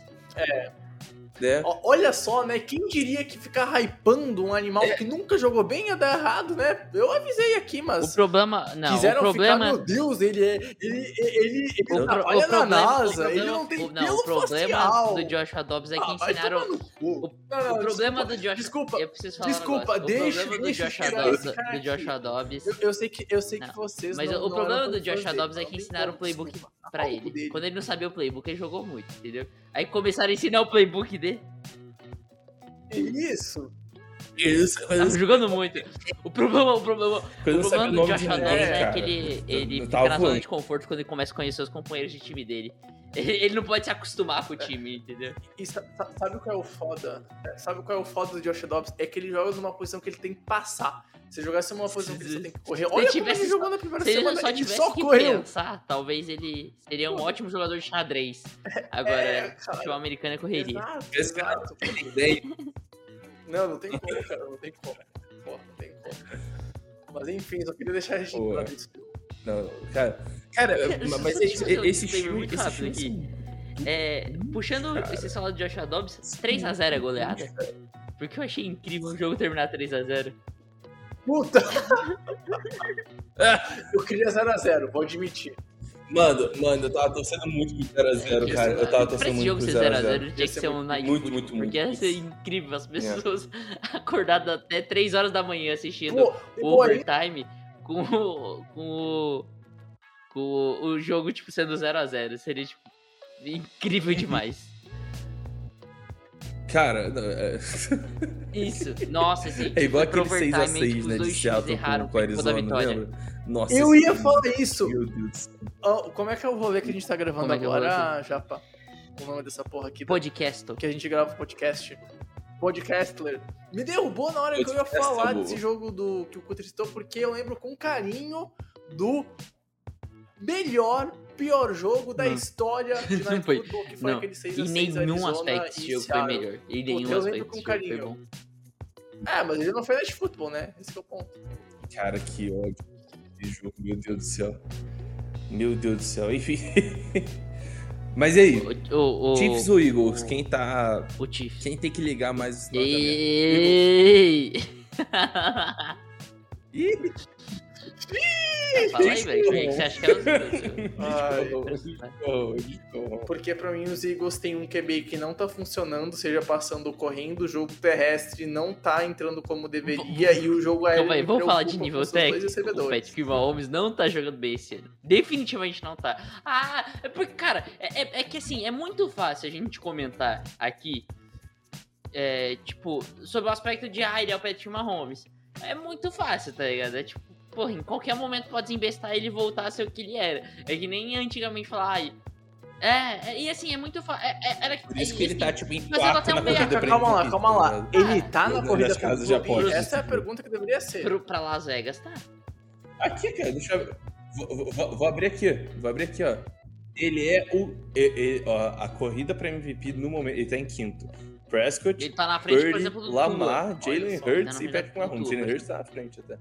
Né? Olha só, né? Quem diria que ficar hypando um animal É. que nunca jogou bem ia dar errado, né? Eu avisei aqui, O mas. problema. Não, Quiseram o problema. ficar, meu Deus, ele é. Ele, ele, ele, ele o, pro- trabalha o na problema, NASA, o problema- ele não tem o, pelo o problema facial. do Joshua Dobbs é que Ah, vai ensinaram. tomar no cu. o- Não, não, o problema desculpa, do Joshua desculpa, Eu preciso falar um desculpa, negócio. deixa- o problema deixa do eu Joshua Dobbs, do. Joshua Dobbs Eu, eu sei que, eu sei Não, que vocês. Mas não, o não problema do Joshua Dobbs é que não ensinaram o playbook pra ele. Quando ele não sabia o playbook, ele jogou muito, entendeu? Aí começaram a ensinar o playbook dele. Isso. Isso, mas Tava jogando muito. O problema, o problema, o problema do Dobbs ninguém, é cara. que ele, ele fica na zona de conforto quando ele começa a conhecer os companheiros de time dele. Ele, ele não pode se acostumar com o time, entendeu? E sa- sabe qual é o foda? É, Sabe qual é o foda do Josh Dobbs? É que ele joga numa posição que ele tem que passar. Se jogasse numa posição que ele só tem que correr, olha como tivesse ele só- jogou na primeira Se ele semana, só ele tivesse só que correu. pensar, talvez ele seria um ótimo jogador de xadrez. Agora, É, cara. futebol americano é correria. Exato, Esse cara exato. Não, não tem como, cara, não tem como. Pô, não tem como. Mas enfim, só queria deixar registrado isso. Não, cara. Cara, mas esse, esse disclaimer filme. muito Esse rápido filme aqui. É, puxando Cara. esse salário de Joshua Dobbs, 3x0 é goleada? Porque eu achei incrível o jogo terminar 3x0. Puta! Eu queria 0x0, vou admitir. Mano, mano, eu tava torcendo muito pro 0x0, cara. Eu tava torcendo esse muito jogo pro ser 0x0. 0x0 tinha que ser um night Muito, muito, muito. Porque ia ser incrível as pessoas acordadas até 3 horas da manhã assistindo Pô, o overtime com, o- com, o, com o, o jogo, tipo, sendo 0x0. Seria, tipo, incrível demais. Cara, não, é... Isso, nossa, assim. é igual aquele overtime, 6x6, tipo, né? De Seattle erraram com, com Arizona, vitória. lembra? Nossa. eu ia falar isso. Meu Deus. do céu. Ó, como é que é o rolê que a gente tá gravando Como é é o agora, Japa? O nome dessa porra aqui. Podcast. Que a gente grava o podcast. Podcastler. Me derrubou na hora que eu ia Podcast falar é desse jogo do que o Cutter citou, porque eu lembro com carinho do melhor, pior jogo da Hum. história de Não foi- Football, que foi Não, aquele 6 em a 6 nenhum aspecto e esse jogo foi melhor. Em nenhum eu lembro aspecto com jogo foi carinho. bom. É, mas ele não foi Night Football, né? Esse que é o ponto. Cara, que ódio. Que jogo, meu Deus do céu. Meu Deus do céu. Enfim. Mas e aí? O, o, o, Chiefs ou Eagles? Quem tá. o Chiefs. Quem tem que ligar mais Norte Ei! Ih, Fala aí, velho. Quem que você acha que é os Eagles? Ai, oh. Porque pra mim os Eagles têm um QB que não tá funcionando, seja passando ou correndo, o jogo terrestre não tá entrando como deveria e o jogo aéreo. Calma aí, me vamos falar de nível técnico. O. Patrick Mahomes não tá jogando bem esse ano. Definitivamente não tá. Ah, é porque, cara, é, é- é que assim, é muito fácil a gente comentar aqui, é, tipo, sobre o aspecto de, ah, ele é o Patrick Mahomes. É muito fácil, tá ligado? É tipo, porra, em qualquer momento pode desembestar ele e voltar a ser o que ele era. É que nem antigamente falar, ai. É, é, e assim, é muito fácil. É, é, era, Por isso que ele tá, tipo, em Mas eu tô quarto até na um corrida pra Calma lá, calma lá. ligado? Ele Ah, tá na corrida casas com de apostas. Essa é a pergunta que deveria ser. pro, pra Las Vegas, tá? Aqui, cara, deixa eu. Vou, vou- vou abrir aqui, vou abrir aqui, ó. Ele é o. e- e- ó, a corrida pra MVP no momento. Ele tá em quinto. Prescott, Ele tá na frente, por Purdy, exemplo, do Lamar, Jalen Hurts e Patrick Mahomes. Jalen por Hurts tá na frente até.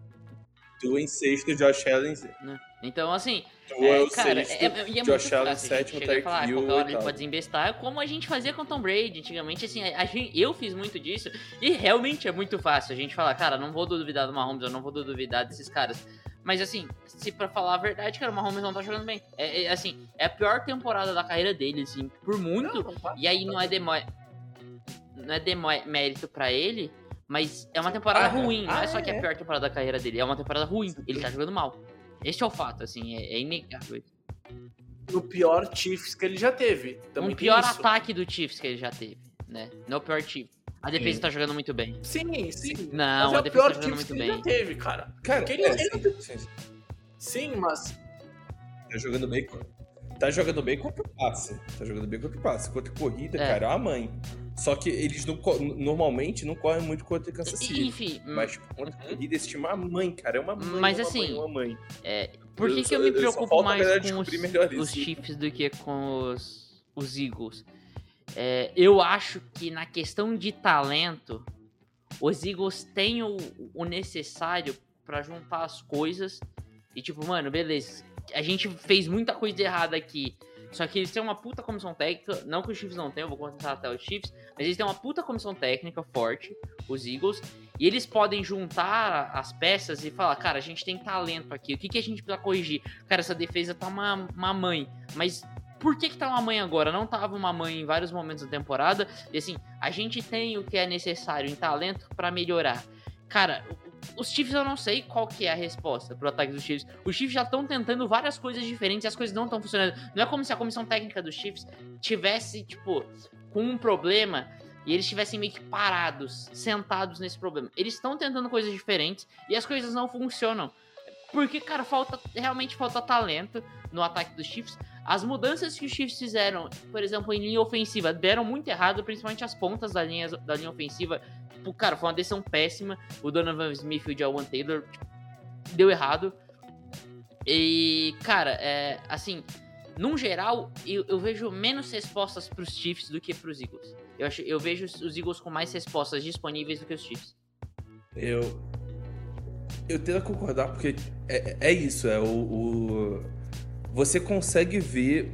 Tu em sexto, Josh Allen. né? Então, assim, Tu é, é, o cara, sexto, é, é, e é Josh Allen a sétimo, ah, Hill qualquer hora ele pode desembestar, como a gente fazia com o Tom Brady antigamente, assim, a gente, eu fiz muito disso, e realmente é muito fácil a gente falar, cara, não vou duvidar do Mahomes, eu não vou duvidar desses caras. Mas assim, se pra falar a verdade, cara, o Mahomes não tá jogando bem. É, é, assim, é a pior temporada da carreira dele, assim, por muito. Não, não tá. E aí não é demo... não é demérito pra ele, mas é uma temporada Ah, ruim. Não ah, é só que é é. a pior temporada da carreira dele, é uma temporada ruim. Ele tá jogando mal. Este é o fato, assim, é, é inegável. no pior Chiefs que ele já teve. Também um pior isso. ataque do Chiefs que ele já teve, né? Não é o pior Chiefs. A defesa Sim. tá jogando muito bem. Sim, sim. Não, mas é a o defesa pior tá jogando muito que ele já bem. teve, cara. Cara, ele- é, ele- sim, sim. Sim, mas Tá jogando bem. com- Tá jogando bem contra o passe. Tá jogando bem contra o passe. Contra a corrida, É. cara, é uma mãe. Só que eles não, normalmente não correm muito contra o Kansas City. Enfim, Mas tipo, contra a corrida, esse time é uma mãe, cara. É uma mãe. Mas, uma assim, mãe, uma mãe. por que, eu que eu me preocupo mais com os, os. Chiefs do que com os, os Eagles? É, eu acho que na questão de talento, os Eagles têm o, o necessário pra juntar as coisas e tipo, mano, beleza, a gente fez muita coisa errada aqui. Só que eles têm uma puta comissão técnica, não que os Chiefs não tenham, vou contar até os Chiefs, mas eles têm uma puta comissão técnica forte, os Eagles, e eles podem juntar as peças e falar, cara, a gente tem talento aqui, o que, que a gente precisa corrigir? Cara, essa defesa tá uma, uma mãe, mas por que que tá uma mãe agora? Não tava uma mãe em vários momentos da temporada, e assim, a gente tem o que é necessário em talento pra melhorar. Cara, os Chiefs eu não sei qual que é a resposta pro ataque dos Chiefs. Os Chiefs já estão tentando várias coisas diferentes e as coisas não estão funcionando. Não é como se a comissão técnica dos Chiefs tivesse, tipo, com um problema e eles estivessem meio que parados, sentados nesse problema. Eles estão tentando coisas diferentes e as coisas não funcionam. Porque, cara, falta realmente falta talento no ataque dos Chiefs. As mudanças que os Chiefs fizeram, por exemplo, em linha ofensiva, deram muito errado, principalmente as pontas da linha, da linha ofensiva. Tipo, cara, foi uma decisão péssima. O Donovan Smith e o Jawan Taylor tipo, deu errado. E, cara, é, assim, num geral, eu, eu vejo menos respostas pros Chiefs do que pros Eagles. Eu, acho, eu vejo os- Eagles com mais respostas disponíveis do que os Chiefs. Eu. Eu tento concordar porque é, é isso, é o, o- Você consegue ver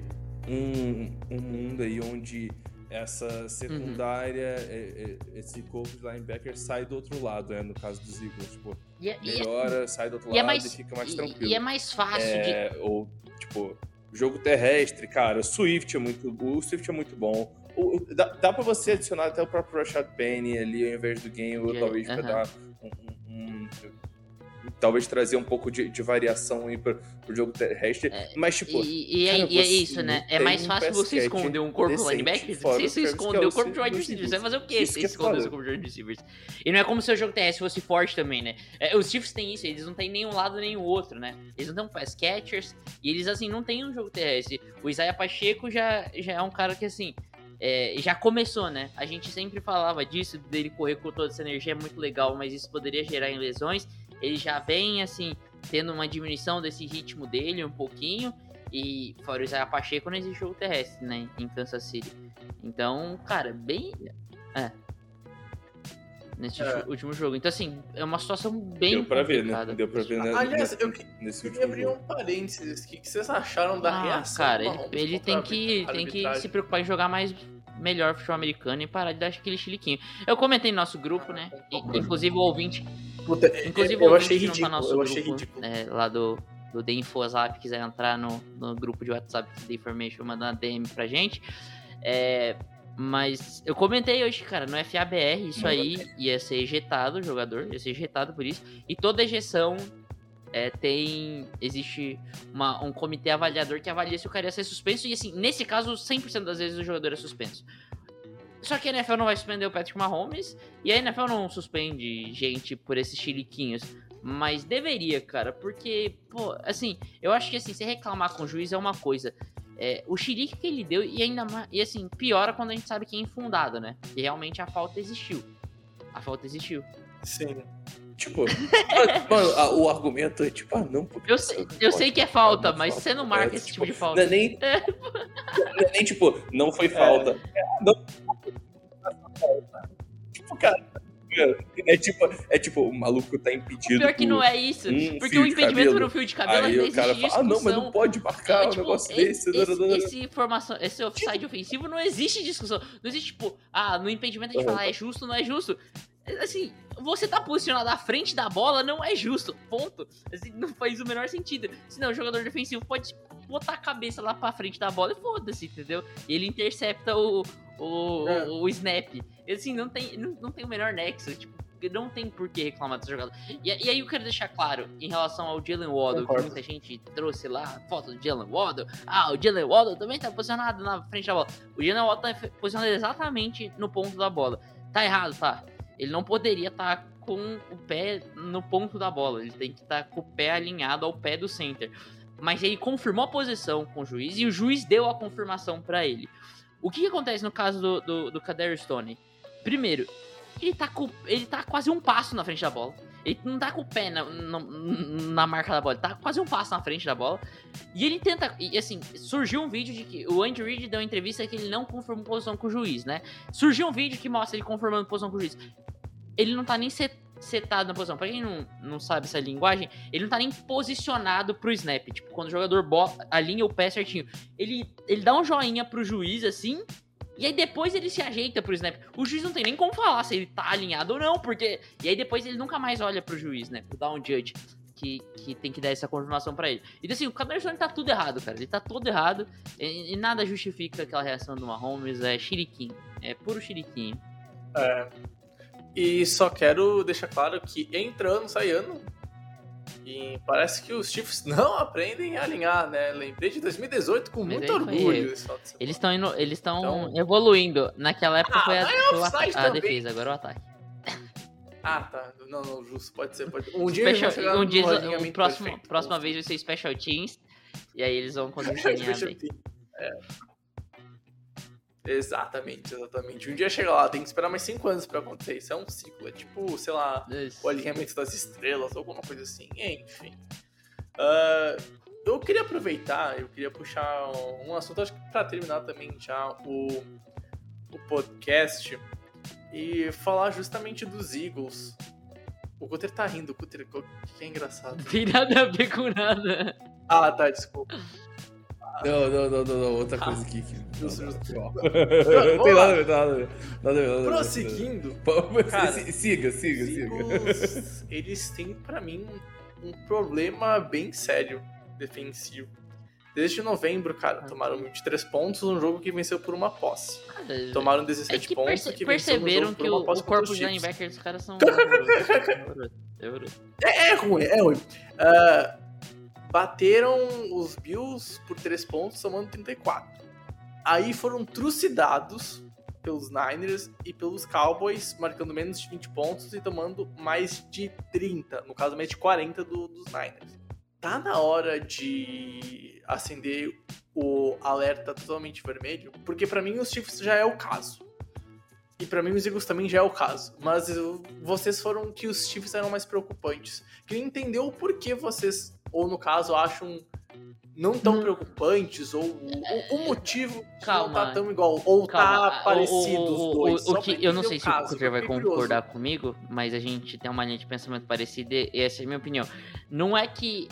um, um mundo aí onde essa secundária, é- é- esse corpo de linebacker sai do outro lado, né? No caso dos Eagles, tipo, E é, melhora, sai do outro e é lado mais- e fica mais tranquilo. e é mais fácil de. Ou, tipo, jogo terrestre, cara, o Swift é muito. O Swift é muito bom. O- dá, dá pra você adicionar até o próprio Rashad Penny ali ao invés do game, Já- talvez pra aham. dar um, um- um- Talvez trazer um pouco de, de variação aí pro, pro jogo terrestre. Mas, tipo. E, e é, cara, e é você isso, né? É mais fácil você esconder um corpo decente linebacker do que você Travis esconder o corpo de wide receivers. Você vai fazer o quê se que é esconder o corpo de wide receivers? E não é como se o jogo terrestre fosse forte também, né? É, os Chiefs têm isso, eles não têm nenhum lado nem o outro, né? Eles não têm um pass catchers e eles, assim, não têm um jogo terrestre. O Isaiah Pacheco já, já é um cara que, assim, é, já começou, né? A gente sempre falava disso, dele correr com toda essa energia, é muito legal, mas isso poderia gerar em lesões. Ele já vem, assim, tendo uma diminuição desse ritmo dele um pouquinho. E fora o Isaiah Pacheco, não existe jogo terrestre, né? Em Kansas City. Então, cara, bem. É. Nesse É. último jogo. Então, assim, é uma situação bem. Deu pra ver, né? Deu pra ver né, Aliás, nesse, eu que- nesse queria último abrir jogo. um parênteses. O que que vocês acharam da Ah, reação? cara, ele, ele tem que, tem que se preocupar em jogar mais melhor futebol americano e parar de dar aquele chiliquinho. Eu comentei no nosso grupo, né? E- inclusive o ouvinte. Puta, Inclusive o eu ouvinte achei tá ridículo. nosso eu grupo, achei ridículo. né, lá do, do The Infozap, quiser entrar no, no grupo de WhatsApp do The Information, mandar uma DM pra gente. É, mas eu comentei hoje, cara, no FABR, isso aí ia ser ejetado o jogador, ia ser ejetado por isso. E toda ejeção é, tem. Existe uma- um comitê avaliador que avalia se o cara ia ser suspenso. E assim, nesse caso, 100% das vezes o jogador é suspenso. Só que a NFL não vai suspender o Patrick Mahomes. E a NFL não suspende gente por esses chiliquinhos. Mas deveria, cara, porque, pô, assim, eu acho que assim, você reclamar com o juiz é uma coisa. É, o xilique que ele deu, e ainda mais. E assim, piora quando a gente sabe que é infundado, né? E realmente a falta existiu. A falta existiu. Sim. Tipo, mano, a- o argumento é tipo, ah, não, porque Eu sei, eu pode sei que é falta, mas falta você não marca correta, esse tipo tipo, de falta. Não é nem, não é nem tipo, não foi falta. É, não. Tipo, cara, é tipo, é tipo, o maluco tá impedido. Pior que não é isso. um porque o impedimento no fio de cabelo Aí o cara fala, ah, não, mas não pode marcar É, um tipo, negócio e- desse. Esse, esse informação, esse offside ofensivo não existe discussão. Não existe, tipo, ah, no impedimento a gente Uhum. fala é justo, não é justo. Assim, você tá posicionado à frente da bola, não é justo. Ponto. Assim, não faz o menor sentido. Senão o jogador defensivo pode botar a cabeça lá pra frente da bola e foda-se, entendeu? E ele intercepta o, o, É. o, o snap. Assim, não tem, não, não tem o menor nexo. Tipo, não tem por que reclamar dessa jogada. E, e aí eu quero deixar claro, em relação ao Jalen Waddle, que muita gente trouxe lá, foto do Jalen Waddle. Ah, o Jalen Waddle também tá posicionado na frente da bola. O Jalen Waddle tá posicionado exatamente no ponto da bola. Tá errado, tá? Ele não poderia estar com o pé no ponto da bola. Ele tem que estar com o pé alinhado ao pé do center. Mas ele confirmou a posição com o juiz e o juiz deu a confirmação pra ele. O que, que acontece no caso do, do, do Kadarius Stone? Primeiro, ele tá, com, ele tá quase um passo na frente da bola. Ele não tá com o pé na, na, na marca da bola, ele tá quase um passo na frente da bola. E ele tenta. E assim, surgiu um vídeo de que o Andy Reid deu uma entrevista que ele não confirmou posição com o juiz, né? Surgiu um vídeo que mostra ele confirmando posição com o juiz. Ele não tá nem set, setado na posição. Pra quem não, não sabe essa linguagem, ele não tá nem posicionado pro snap. Tipo, quando o jogador bota, alinha o pé certinho. Ele, ele dá um joinha pro juiz assim. E aí depois ele se ajeita pro snap. O juiz não tem nem como falar se ele tá alinhado ou não, porque. E aí depois ele nunca mais olha pro juiz, né? Pro down judge. Que, que tem que dar essa confirmação pra ele. Então, assim, o Cabernet tá tudo errado, cara. Ele tá todo errado. E, e nada justifica aquela reação do Mahomes. É xiriquim. É puro xiriquim. É. E só quero deixar claro que entra ano, sai ano. E parece que os Chiefs não aprendem a alinhar, né? Lembrei de 2018 com Mas muito orgulho. Eles estão indo, eles estão Então- evoluindo. Naquela época Ah, foi, a, é foi a também. defesa, agora é o ataque. Ah, tá. Não, não, justo. Pode ser. Pode... Um dia Special, um dia, o próximo, perfeito. próxima vez vai ser Special Teams. E aí eles vão conseguir se alinhar bem. É. Exatamente, exatamente. Um dia chega lá, tem que esperar mais 5 anos pra acontecer. Isso é um ciclo. É tipo, sei lá, Isso. o alinhamento das estrelas, alguma coisa assim. Enfim. Ah, eu queria aproveitar, eu queria puxar um assunto, acho que pra terminar também já o, o podcast e falar justamente dos Eagles. O Cutter tá rindo, o Cutter, que é engraçado. Não tem nada a ver com nada. Ah, tá, desculpa. Não, não, não, não, não, outra Ah, coisa aqui. que- justo, não, justo. não, Não tem nada a ver, nada a ver. Nada a ver, nada a ver. Prosseguindo, Cara, si- Siga, siga, siga. Eagles, eles têm pra mim um problema bem sério defensivo. Desde novembro, cara, tomaram 23 pontos num jogo que venceu por uma posse. Tomaram É 17 que pontos que venceu no perceberam jogo por que uma o, posse o corpo os de linebackers dos caras são. É, é ruim, é ruim. Ah, bateram os Bills por 3 pontos, somando 34. Aí foram trucidados pelos Niners e pelos Cowboys, marcando menos de 20 pontos e tomando mais de 30, no caso mais de 40 do- dos Niners. Tá na hora de acender o alerta totalmente vermelho, porque pra mim os Chiefs já é o caso. E pra mim os Eagles também já é o caso. Mas eu- vocês foram que os Chiefs eram mais preocupantes. Queria entender o porquê vocês, ou no caso, acham não tão Hum. preocupantes, ou o, o motivo Calma. não tá tão igual, ou Calma, tá o- parecido o, os o- dois. o que, eu não sei o se o caso, Cutter vai fiquei curioso. concordar comigo, mas a gente tem uma linha de pensamento parecida e essa é a minha opinião. Não é que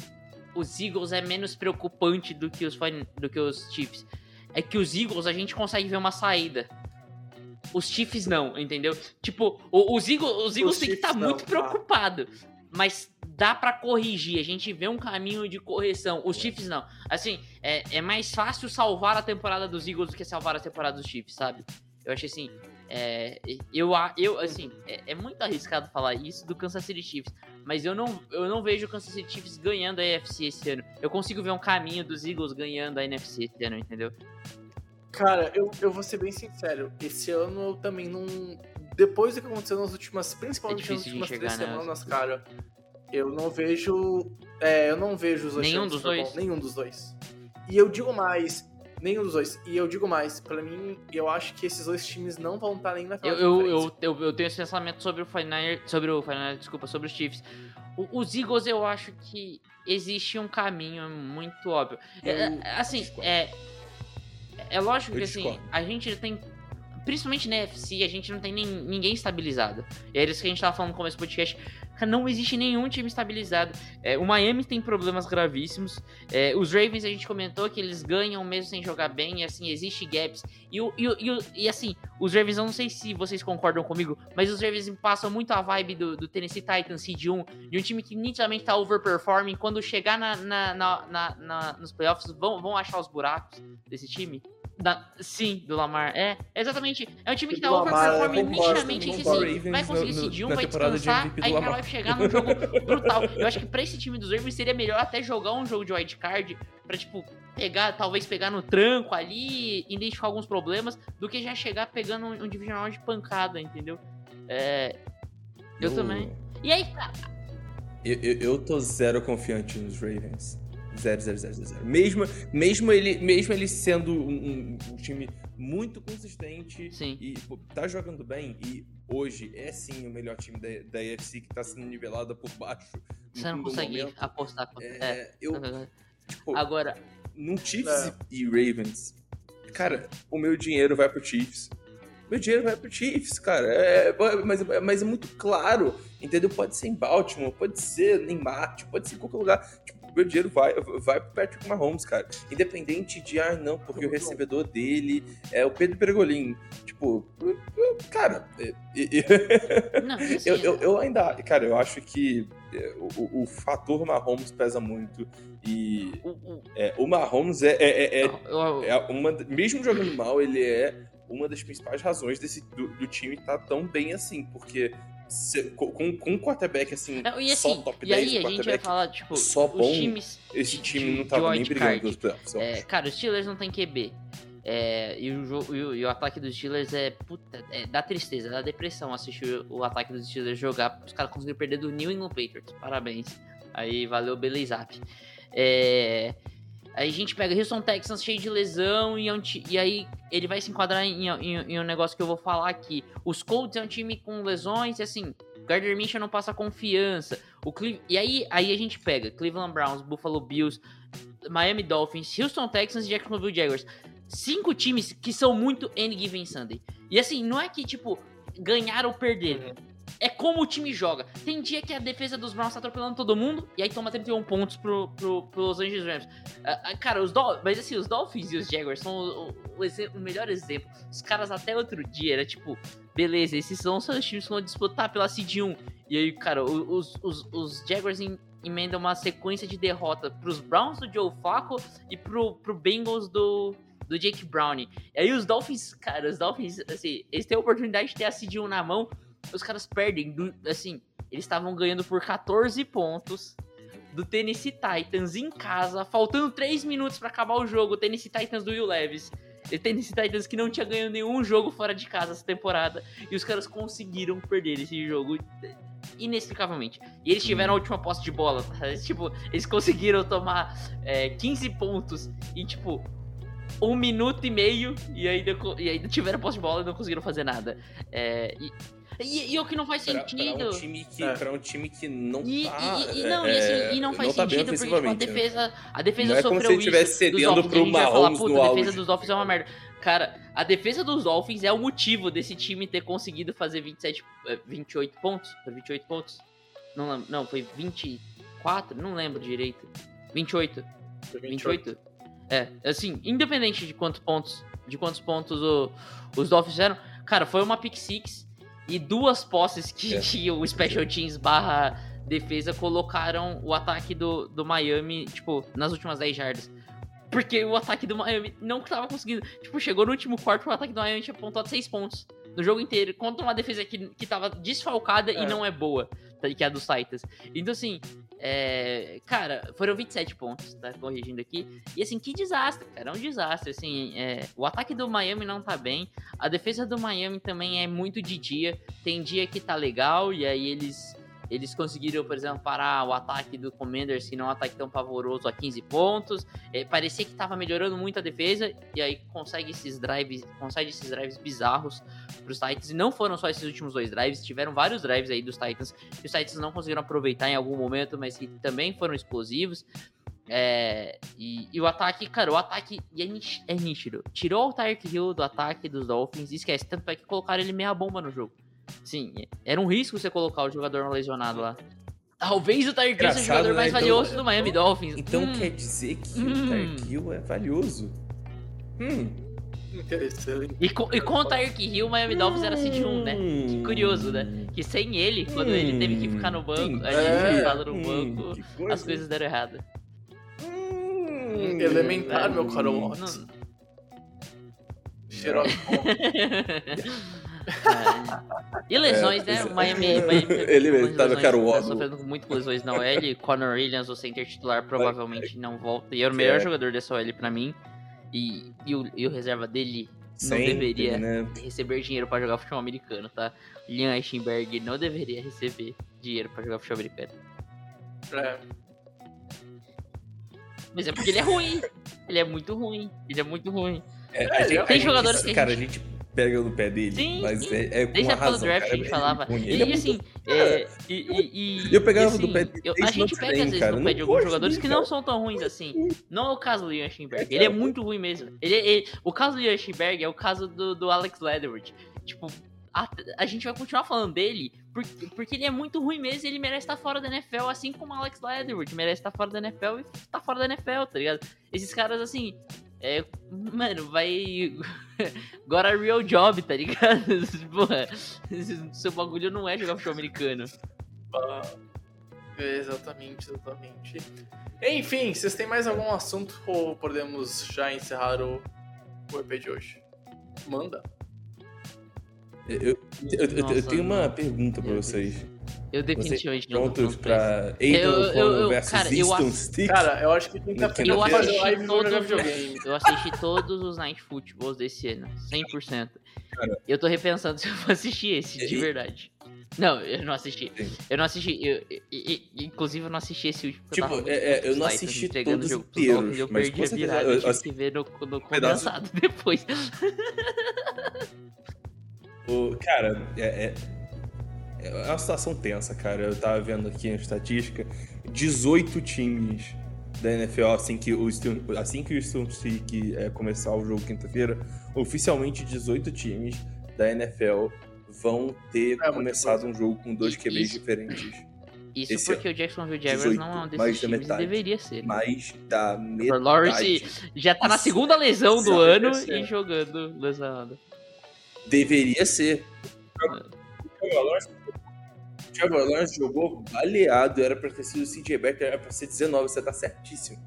os Eagles é menos preocupante do que os, do que os Chiefs. É que os Eagles a gente consegue ver uma saída. Os Chiefs não, entendeu? Tipo, o- os Eagles, os Eagles tem que estar não, muito tá. preocupado. Mas dá pra corrigir, a gente vê um caminho de correção. Os Chiefs não. Assim, é, é mais fácil salvar a temporada dos Eagles do que salvar a temporada dos Chiefs, sabe? Eu achei assim. É, eu, a- eu, assim, é, é muito arriscado falar isso do Kansas City Chiefs, mas eu não, eu não vejo o Kansas City Chiefs ganhando a NFC esse ano. Eu consigo ver um caminho dos Eagles ganhando a NFC esse ano, entendeu? Cara, eu, eu vou ser bem sincero. Esse ano eu também não. Depois do que aconteceu nas últimas. Principalmente nas difícil de últimas três né? semanas, cara. Eu não vejo. É, eu não vejo os dois. Nenhum dos Bowl, dois? Nenhum dos dois. E eu digo mais. Nenhum dos dois. E eu digo mais. Pra mim, eu acho que esses dois times não vão estar nem na final Eu, eu, eu, eu, tenho esse pensamento sobre o Final, sobre o Final, desculpa, sobre os Chiefs. O- os Eagles eu acho que existe um caminho muito óbvio. É, é, assim, é é lógico Eu que assim, a gente tem principalmente na FC, a gente não tem nem, ninguém estabilizado. E era isso que a gente tava falando no começo do podcast. Não existe nenhum time estabilizado. É, o Miami tem problemas gravíssimos. É, os Ravens, a gente comentou que eles ganham mesmo sem jogar bem. E assim, existe gaps. E, o- e, o- e, o- e, assim, os Ravens, eu não sei se vocês concordam comigo, mas os Ravens passam muito a vibe do, do Tennessee Titans Seed 1, de um time que nitidamente tá overperforming. Quando chegar na, na- na- nos playoffs, vão, vão achar os buracos desse time? Da- sim, do Lamar. É, exatamente. É um time que tá eu concordo, nitidamente assim, vai conseguir no- decidir um, vai descansar, aí o cara vai chegar num jogo brutal. Eu acho que pra esse time dos Ravens seria melhor até jogar um jogo de wildcard pra, tipo, pegar, talvez pegar no tranco ali, identificar alguns problemas, do que já chegar pegando um, um divisional de pancada, entendeu? É, eu também. E aí, cara, Eu, eu, eu tô zero confiante nos Ravens. Zero, zero, zero, zero. Mesmo, mesmo, ele, mesmo ele sendo um, um- um time muito consistente sim. e pô, tá jogando bem, e hoje é sim o melhor time da, da AFC que tá sendo nivelado por baixo. Você não no consegue momento. apostar. com- É, É. eu, tipo, Agora, num Chiefs É. e Ravens, cara, o meu dinheiro vai pro Chiefs. Meu dinheiro vai pro Chiefs, cara. É, mas, mas é muito claro, entendeu? Pode ser em Baltimore, pode ser em Marte, pode ser em qualquer lugar. Tipo, meu dinheiro vai, vai pro Patrick Mahomes, cara. Independente de, ah, não, porque o recebedor dele é o Pedro Pergolin. Tipo, cara, é- é- não, e assim, eu, eu, eu ainda, cara, eu acho que é, o, o fator Mahomes pesa muito. E é, o Mahomes é, é, é, eu- eu- é uma. Mesmo jogando mal, ele é uma das principais razões desse, do, do time estar tão bem assim. Porque com, com um quarterback assim, Não, e só assim, top e 10, aí um a gente vai falar, tipo, só bom, times. esse time não tava nem brigando card. pelos playoffs. É, cara, os Steelers não tem QB. É, e, o, jo- e o- e o ataque dos Steelers é, puta, é, dá tristeza, dá depressão assistir o, o ataque dos Steelers jogar. Os caras conseguiram perder do New England Patriots. Parabéns. Aí valeu, Belezap. É, aí a gente pega Houston Texans cheio de lesão e, é um e aí ele vai se enquadrar em, em- em um negócio que eu vou falar aqui. Os Colts é um time com lesões e assim, Gardner Minshew não passa confiança. O Cle- e aí, aí a gente pega Cleveland Browns, Buffalo Bills, Miami Dolphins, Houston Texans e Jacksonville Jaguars. Cinco times que são muito any given Sunday. E assim, não é que, tipo, ganhar ou perder. É como o time joga. Tem dia que a defesa dos Browns tá atropelando todo mundo e aí toma 31 pontos pro, pro, pro Los Angeles Rams. Ah, cara, os Dol mas assim, os Dolphins e os Jaguars são o, o- o melhor exemplo. Os caras até outro dia era tipo, beleza, esses são os times que vão disputar pela Seed 1. E aí, cara, os, os, os Jaguars em- emendam uma sequência de derrota pros Browns do Joe Flacco e pro, pro Bengals do, do Jake Browning. E aí os Dolphins, cara, os Dolphins, assim, eles têm a oportunidade de ter a Seed 1 na mão, os caras perdem, do- assim, eles estavam ganhando por 14 pontos do Tennessee Titans em casa, faltando 3 minutos pra acabar o jogo, o Tennessee Titans do Will Levis. E Tennessee Titans que não tinha ganho nenhum jogo fora de casa essa temporada, e os caras conseguiram perder esse jogo inexplicavelmente. E eles tiveram a última posse de bola, tá? tipo, eles conseguiram tomar é, 15 pontos em, tipo, um minuto e meio, e ainda, e ainda tiveram posse de bola e não conseguiram fazer nada. É, e, e, e o que não faz Pra, sentido... pra um time que, É. pra um time que não E, tá. e- e- não, e, é, assim, e não faz tá sentido porque tipo, a né? defesa, a defesa Não é como sofreu se estivesse dos cedendo Dolphins, pro falar, Mahomes puta, no a defesa dos Dolphins é uma merda. Cara, a defesa dos Dolphins é o motivo desse time ter conseguido fazer 27, eh, 28 pontos. Foi 28 pontos? Não, lembro, não, foi 24? Não lembro direito. 28. 28? É, assim, independente de quantos pontos, de quantos pontos o- os Dolphins fizeram, cara, foi uma pick six e duas posses que, É. que o Special Teams barra defesa colocaram o ataque do, do Miami, tipo, nas últimas 10 jardas. Porque o ataque do Miami não tava conseguindo. Tipo, chegou no último quarto, o ataque do Miami tinha pontuado 6 pontos no jogo inteiro. Contra uma defesa que, que tava desfalcada É. e não é boa, tá, que é a dos Titans. Então, assim, é, cara, foram 27 pontos, tá? Corrigindo aqui. E assim, que desastre, cara. É um desastre. Assim, é, o ataque do Miami não tá bem. A defesa do Miami também é muito de dia. Tem dia que tá legal, e aí eles. Eles conseguiram, por exemplo, parar o ataque do Commanders, que não é um ataque tão pavoroso, a 15 pontos. É, parecia que tava melhorando muito a defesa, e aí consegue esses drives, consegue esses drives bizarros pros Titans. E não foram só esses últimos dois drives, tiveram vários drives aí dos Titans que os Titans não conseguiram aproveitar em algum momento, mas que também foram explosivos. É, e, e o ataque, cara, o ataque é, é nítido. Tirou o Tyreek Hill do ataque dos Dolphins, esquece. Tanto é que colocaram ele meia bomba no jogo. Sim, era um risco você colocar o jogador lesionado lá. Talvez o Tyreek seja o jogador mais né? Então- valioso do Miami Dolphins. Então Hum, quer dizer que Hum. o Tyreek Hill é valioso? Hum. Interessante. E com, e com o Tyreek Hill, o Miami Dolphins era seed 1, né? Que curioso, né? Que sem ele, quando ele teve que ficar no banco, Hum, a gente é. sentado no Hum, banco, coisa. as coisas deram errado. Hum. Elementar, meu caro Hum. Watson. Cheirou É. E lesões, É, né? é. O Miami, Miami Ele mesmo, tá no lesões, Caruaru. tá sofrendo com muito com lesões na OL. Conor Williams, o center titular, provavelmente não volta. E era o melhor É. jogador dessa OL pra mim. E, e, o, e o reserva dele não Sempre, deveria né? receber dinheiro pra jogar futebol americano, tá? Liam Eichenberg não deveria receber dinheiro pra jogar futebol americano. É. Mas é porque ele é ruim. Ele é muito ruim. Ele é muito ruim. É, É, a gente, tem a gente- jogadores que a Cara, a gente pega no pé dele, Sim, mas sim. é, é com Desde a razão, draft cara, a gente é falava. ruim. E, Ele é e assim, é, e, e, Eu pegava e, do assim, pé dele eu- A gente pega às Dame, vezes cara, no pé de alguns jogadores dele, que não são tão ruins assim. Não é o caso do Ian Schemberg. Ele é muito ruim mesmo. Ele, ele- o caso do Ian Schemberg é o caso do, do Alex Leatherwood. Tipo, a, a gente vai continuar falando dele porque, porque ele é muito ruim mesmo e ele merece estar fora da NFL, assim como o Alex Leatherwood merece estar fora da NFL e tá fora da NFL, tá ligado? Esses caras, assim, é, mano, vai. Agora é real job, tá ligado? Porra, seu bagulho não é jogar futebol americano. Exatamente, exatamente. Enfim, vocês têm mais algum assunto ou podemos já encerrar o, o EP de hoje? Manda. Eu, eu- eu- eu Nossa, tenho uma pergunta pra Meu vocês. Eu definitivamente não prontos pronto pra Eu- eu- O'Connell eu- versus cara, eu Easton Stick? Cara, eu acho que quinta-feira Eu Eu fazer assisti, todos, videogame. eu assisti todos os Night Footballs desse ano, 100%. Cara. Eu tô repensando se eu vou assistir esse, de verdade. Não, eu não assisti. Sim. Eu não assisti. Eu, e- e- inclusive, eu não assisti esse último. Tipo, muito é- é, eu não assisti todos o jogo inteiros, Eu mas perdi a virada, eu- eu eu tive que ver no, no pedaço- condensado depois. O- cara, é, é, é uma situação tensa, cara. Eu tava vendo aqui a estatística: 18 times da NFL, assim que o Stone, assim que o Stick é, começar o jogo quinta-feira, oficialmente 18 times da NFL vão ter É, começado um jogo com dois QBs isso- diferentes. Isso Esse porque o Jacksonville Jaguars 18, não é um mais desses da times metade. deveria ser. Mais da Trevor Lawrence metade. já tá na segunda lesão do ano e jogando lesionado. Deveria ser. O Trevor Lawrence jogou baleado, era pra ter sido o CJ Becker, era pra ser 19, você tá certíssimo.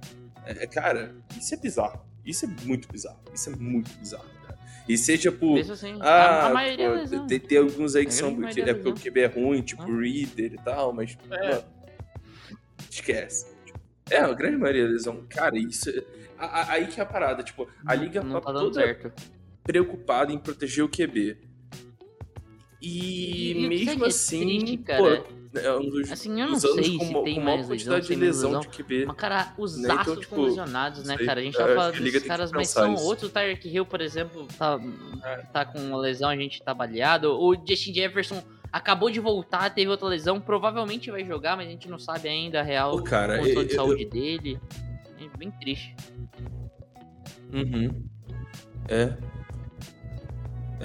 É, é, cara, isso é bizarro. Isso é muito bizarro. Isso é muito bizarro, cara. E seja por. Assim, Ah, a maioria é pô, tem, tem alguns aí que são maioria é porque o. QB é ruim, tipo Ah. Reader e tal, mas. É. mano, esquece. É, a grande maioria é lesão. Cara, isso. a- a- aí que é a parada, tipo, a liga não tá tá dando toda certo. preocupada em proteger o QB. E, E- mesmo é assim, pô, cara? é um dos, Assim, eu não sei com, se tem mais lesão, de lesão lesão. de QB. Mas, cara, os Né, então, tipo, lesionados, né, sei, cara? A gente eu tá acho falando desses caras, mas são isso. outros. O Tyreek Hill, por exemplo, tá, É. tá com uma lesão, a gente tá baleado. O Justin Jefferson acabou de voltar, teve outra lesão, provavelmente vai jogar, mas a gente não sabe ainda a real Pô, cara, condição eu- de eu- saúde dele. É bem triste. Uhum. É.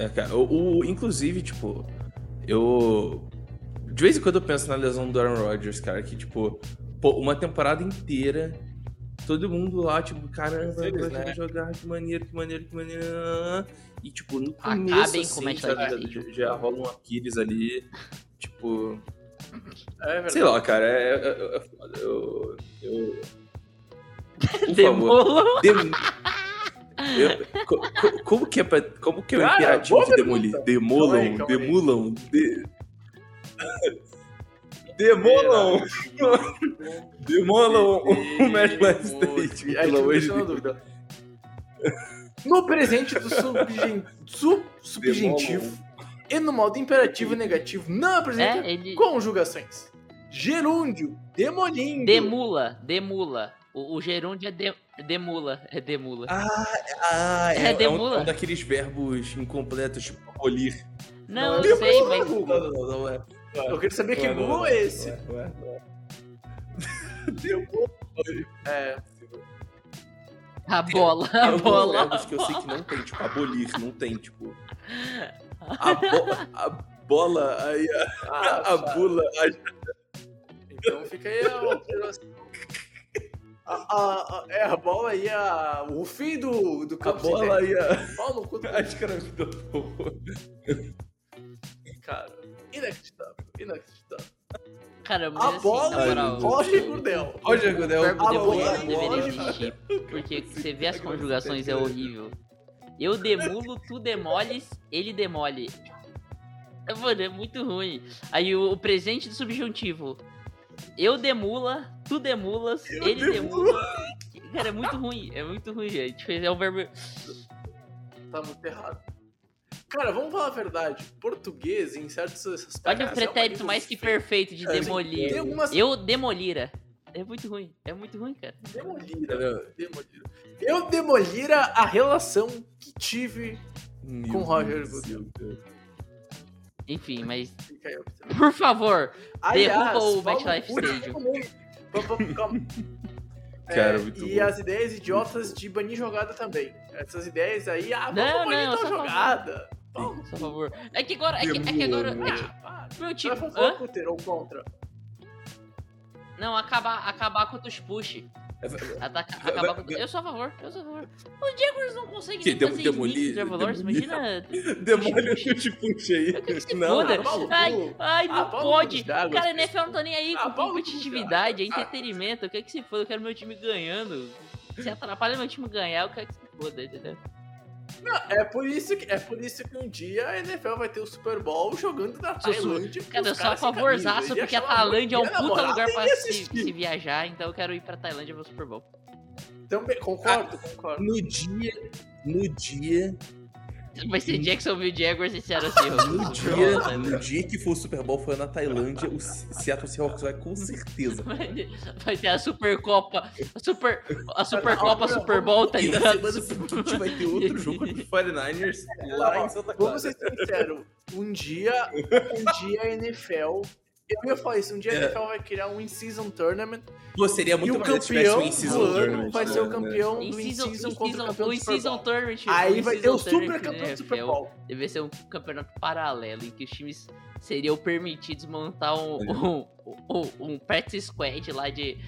É, cara. O, o- inclusive, tipo, eu. De vez em quando eu penso na lesão do Aaron Rodgers, cara, que, tipo, pô, uma temporada inteira, todo mundo lá, tipo, caramba, Eles, né? jogar, que maneiro, que maneiro, que maneiro. E, tipo, no Acabem começo, com o assim, Matt já, já, já rola um Aquiles ali, tipo. É. Sei lá, cara, é, é, é- é foda. Eu. eu... Por favor. Dem... Eu- co- co- como que é pra, como que é o Cara, imperativo de demolir? pergunta. Demolam, Calma aí, calma aí. demulam, de... demolam, demolam o Maryland State, Aí, pelo amor de Deus. dúvida. No presente do subgen... sub... subjuntivo e no modo imperativo e negativo não apresenta É, ele. conjugações. Gerúndio, demolindo. Demula, demula. O, o gerúndio é de, demula, é demula. Ah, É, é, é, um, demula. é um daqueles verbos incompletos, tipo abolir. não, não, eu sei, demula, mas. Google. Não, não, não, não é. Eu queria saber que Não é, Google é esse. não é, não é, é. É, A bola, Tem a bola. verbos que eu sei que não tem, tipo, abolir, não tem, tipo. A, bo- a bola, aí a, ah, a tá. bula, a Então fica aí a alteração. A, a, a, é, a bola aí, a, o fim do, do A campo bola a. Pau no cu do A escravidão. cara. Inacreditável, inacreditável. Cara, mas A assim, bola moral, e Roger o- Gurdel. Roger O verbo A demolir bola- não deveria bola- existir, porque você vê as conjugações é horrível. Eu demulo, tu demoles, ele demole. Mano, é muito ruim. Aí o, o presente do subjuntivo. Eu demula, tu demulas, Eu ele demula. demula. Cara, é muito ruim. É muito ruim, gente. É um verbo. Tá muito errado. Cara, vamos falar a verdade. Português, em certos aspectos. Olha é o uma pretérito língua mais que perfeito de É, demolir. algumas- Eu demolira. É muito ruim. É muito ruim, cara. Demolira. Demolira. Eu demolira a relação que tive. Meu Com Roger do céu, cara. Enfim, mas. Por favor, Aliás, Derruba o Ui, Stadium. calma, calma. Cara, É, muito e bom. as ideias idiotas de banir jogada também. Essas ideias aí, ah, vamos Não, banir não, tal jogada. por favor. É que agora. É que, é que agora. É que, Ah, meu Você tipo. vai Hã? falar Cutter ou contra? Não, acabar, acabar contra os push. Ataca, acabar contra... Eu sou a favor, eu sou a favor. Os Jaguars não conseguem Que nem dem- fazer demolir- imagina... Demole o chute puxa aí. Eu que se Não, foda. ah, Ai, ai, Ah, não Paulo pode. Cara. NFL não tá nem aí Ah, com competitividade, é. Ah. entretenimento. Eu quero que se foda, eu quero meu time ganhando. Se atrapalha meu time ganhar, eu quero que se foda, entendeu? É por, isso que, é por isso que um dia a NFL vai ter o Super Bowl jogando na Tailândia. Cara, eu sou a favorzaço, porque a Tailândia é um puta lugar pra se, se viajar, então eu quero ir pra Tailândia ver o Super Bowl. Também, concordo, concordo. No dia. No dia. Vai ser Jacksonville Jaguars e Seattle Seahawks. No dia, no dia que for o Super Bowl for na Tailândia, o Seattle Seahawks vai com certeza. Vai vai ter a Supercopa, a Super, a Supercopa, Super Bowl, tá E na ligado? semana seguinte vai ter outro jogo os 49ers lá em Santa Clara. Vamos ser sinceros. Um dia, um dia a NFL. Eu ia falar isso, um dia a É. NFL vai criar um in-season tournament Pô, seria e muito o mais se tivesse campeão um do ano vai ser o né? campeão Em do season, in-season contra o campeão do in Super season Bowl. tournament. Aí vai ter o super campeão da do Super NFL Bowl. Deve ser um campeonato paralelo em que os times seriam permitidos montar um, um, um, um practice squad lá de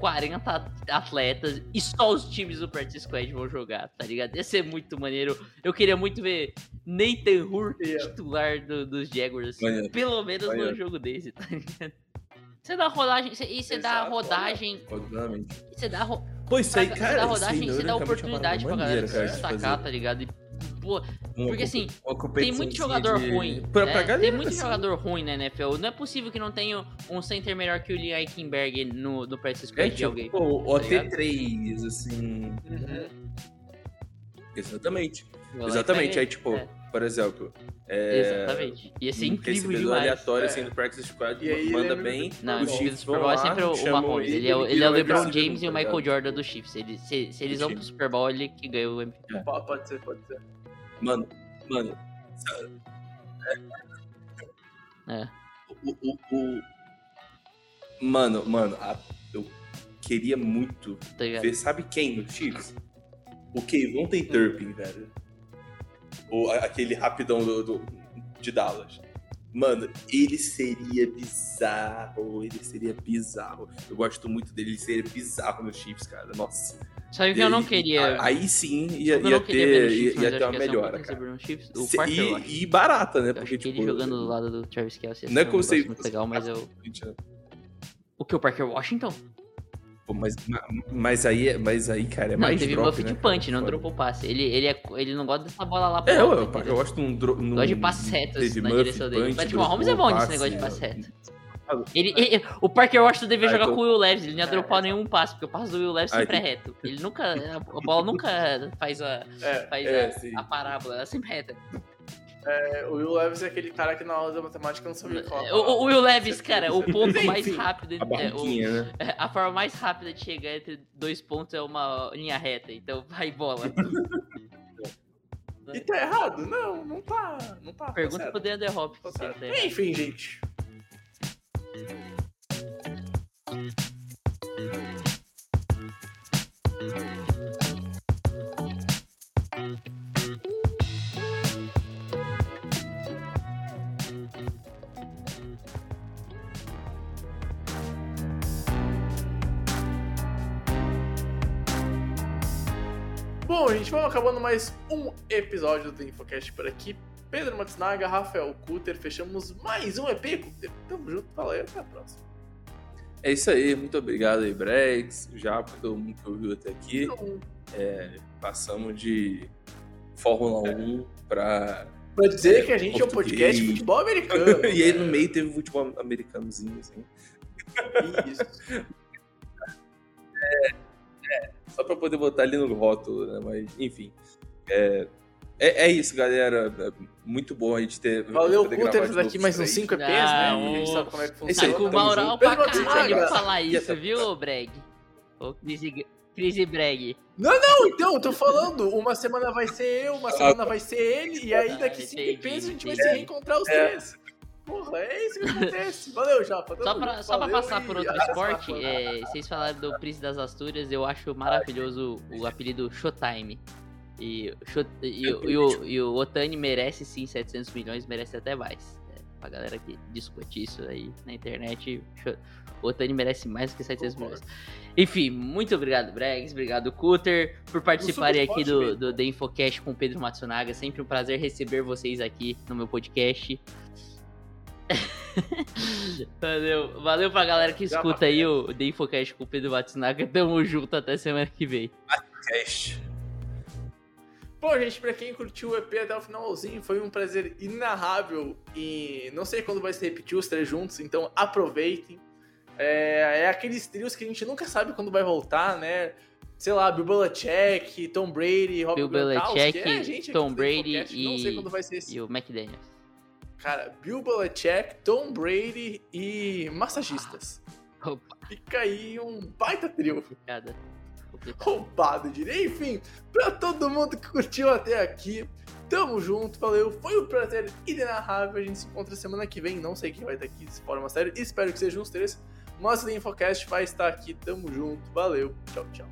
40 atletas e só os times do practice squad vão jogar, tá ligado? Ia ser muito maneiro. Eu queria muito ver Nathan Yeah. titular do- dos Jaguars, assim, Maneiro. pelo menos num Maneiro. jogo desse, tá ligado? Você dá rodagem, você- e você dá Exato, rodagem, Obviamente. você dá ro- Pô, isso aí, cara. isso aí, rodagem, você dá é oportunidade pra galera se destacar, fazer. tá ligado? E, porque assim, tem muito jogador de- ruim. Pra, né? pra galera, tem muito assim. jogador ruim na NFL. Não é possível que não tenha um center melhor que o Lee Eichenberg no, no practice squad É, de tipo, alguém. pô, o tá ligado? OT3, assim. Uhum. Exatamente. O Exatamente. Aí, Eichenberg, tipo, é, por exemplo. É, Exatamente. Ia ser incrível demais. aleatório, É. assim, do Practice Squad, E aí manda ele é bem. Não, os o Chiefs Super vão Bowl é lá, sempre o, o Mahomes. ele, Ele é, o- ele ele é o LeBron James e o tá Michael? Jordan do Chiefs. Ele, se, se eles vão pro. Super Bowl, ele que ganha o MVP. Po- Pode ser, pode ser. Mano, mano. É. O, o, o- Mano, mano, a- eu queria muito Tá ver, sabe quem no Chiefs? O Kevon tem Turpin, velho. Ou aquele rapidão do, do- de Dallas. Mano, ele seria bizarro. Ele seria bizarro. Eu gosto muito dele, ele seria bizarro no Chiefs, cara. Nossa. Sabe que eu não queria. Aí sim ia, ia ter, Chiefs, ia, ter uma um melhora, cara. Chiefs. Se- acho. e, e barata, né? Eu Porque, tipo. ele jogando do lado do Travis Kelce Não é como se legal, mas eu... O que, o Parker Washington? Pô, mas, mas, aí, mas aí, cara, é não, mais teve drop, buff né, de punch, não dropou passe. Ele, ele, é, ele não gosta dessa bola lá pra É, eu, entendeu? eu gosto de um. Gosta de passe teve na Murphy, direção dele. punch, O Patrick Mahomes é bom nesse negócio de é. passe reto. Ele, ele- o Parker Washington devia Ah, jogar então- com o Will Levis, ele não ia dropar nenhum passe, porque o passe do Will Levis Ah, sempre é reto. Ele nunca. A bola nunca faz a, É, faz É, a, a parábola, ela sempre é reta. É, o Will Levis é aquele cara que na aula de matemática não sabia falar. O, o Will Levis, cara, o ponto Enfim, mais rápido. A é, o- barriquinha, né? é, a forma mais rápida de chegar entre dois pontos é uma linha reta, então vai bola. E tá errado? Não, não tá. Não tá. tá Pergunta certo, pro Deandre Hop. tá tá. Enfim, gente. Bom, gente, vamos acabando mais um episódio do Infocast por aqui. Pedro Matsunaga, Rafael Kuter, fechamos mais um EP. Kuter. Tamo junto, fala aí, até a próxima. É isso aí, muito obrigado aí, Brex, já por todo mundo que ouviu até aqui. Então, É, passamos de Fórmula 1 pra. Pra dizer que a gente é um Português. podcast de futebol americano. e aí no meio teve um futebol americanozinho, assim. Isso. Só pra poder botar ali no rótulo, né? Mas, enfim. É, é, é isso, galera. É muito bom a gente ter. Valeu, poder Cutter, gravar por de aqui novo mais uns aí. 5 EPs, né? Não. A gente sabe como é que Esse funciona. Tá com moral pra caralho pra falar isso, viu, Breg? Ô, Crise, Crise Breg. Não, então, eu tô falando, uma semana vai ser eu, uma semana vai ser ele, e aí Ah, daqui 5 entendi, EPs a gente vai se reencontrar os É. três. Porra, é isso que acontece. Valeu, Japa. Só pra, só pra passar e por outro esporte, é, vocês falaram do Príncipe das Astúrias, eu acho maravilhoso o apelido Showtime. E, e, e o, e o Otani merece sim 700 milhões, merece até mais. É, pra galera que discute isso aí na internet, o Otani merece mais do que 700 milhões. Enfim, muito obrigado, Bregs, obrigado, Cutter, por participarem aqui do, do The Infocast com o Pedro Matsunaga. Sempre um prazer receber vocês aqui no meu podcast. Valeu, valeu pra galera que escuta aí o The Infocast com o Pedro Matsunaga. Tamo junto até semana que vem. Cast. Bom, gente, pra quem curtiu o EP até o finalzinho, foi um prazer inarrável e não sei quando vai se repetir os três juntos, então aproveitem. É, é aqueles trios que a gente nunca sabe quando vai voltar, né? Sei lá, Bill Belichick, Tom Brady, Rob Bill Belichick, é aqui Tom Brady Infocast, Não sei e- quando vai ser esse. E o McDaniels. Cara, Bill Belichick, Tom Brady e massagistas. Opa, Fica aí um baita trio. complicado. roubado, diria. Enfim, pra todo mundo que curtiu até aqui, tamo junto, valeu. Foi um prazer inenarrável. A gente se encontra semana que vem. Não sei quem vai estar aqui se for uma série. Espero que sejam os três. Mas o Infocast vai estar aqui. Tamo junto. Valeu. Tchau, tchau.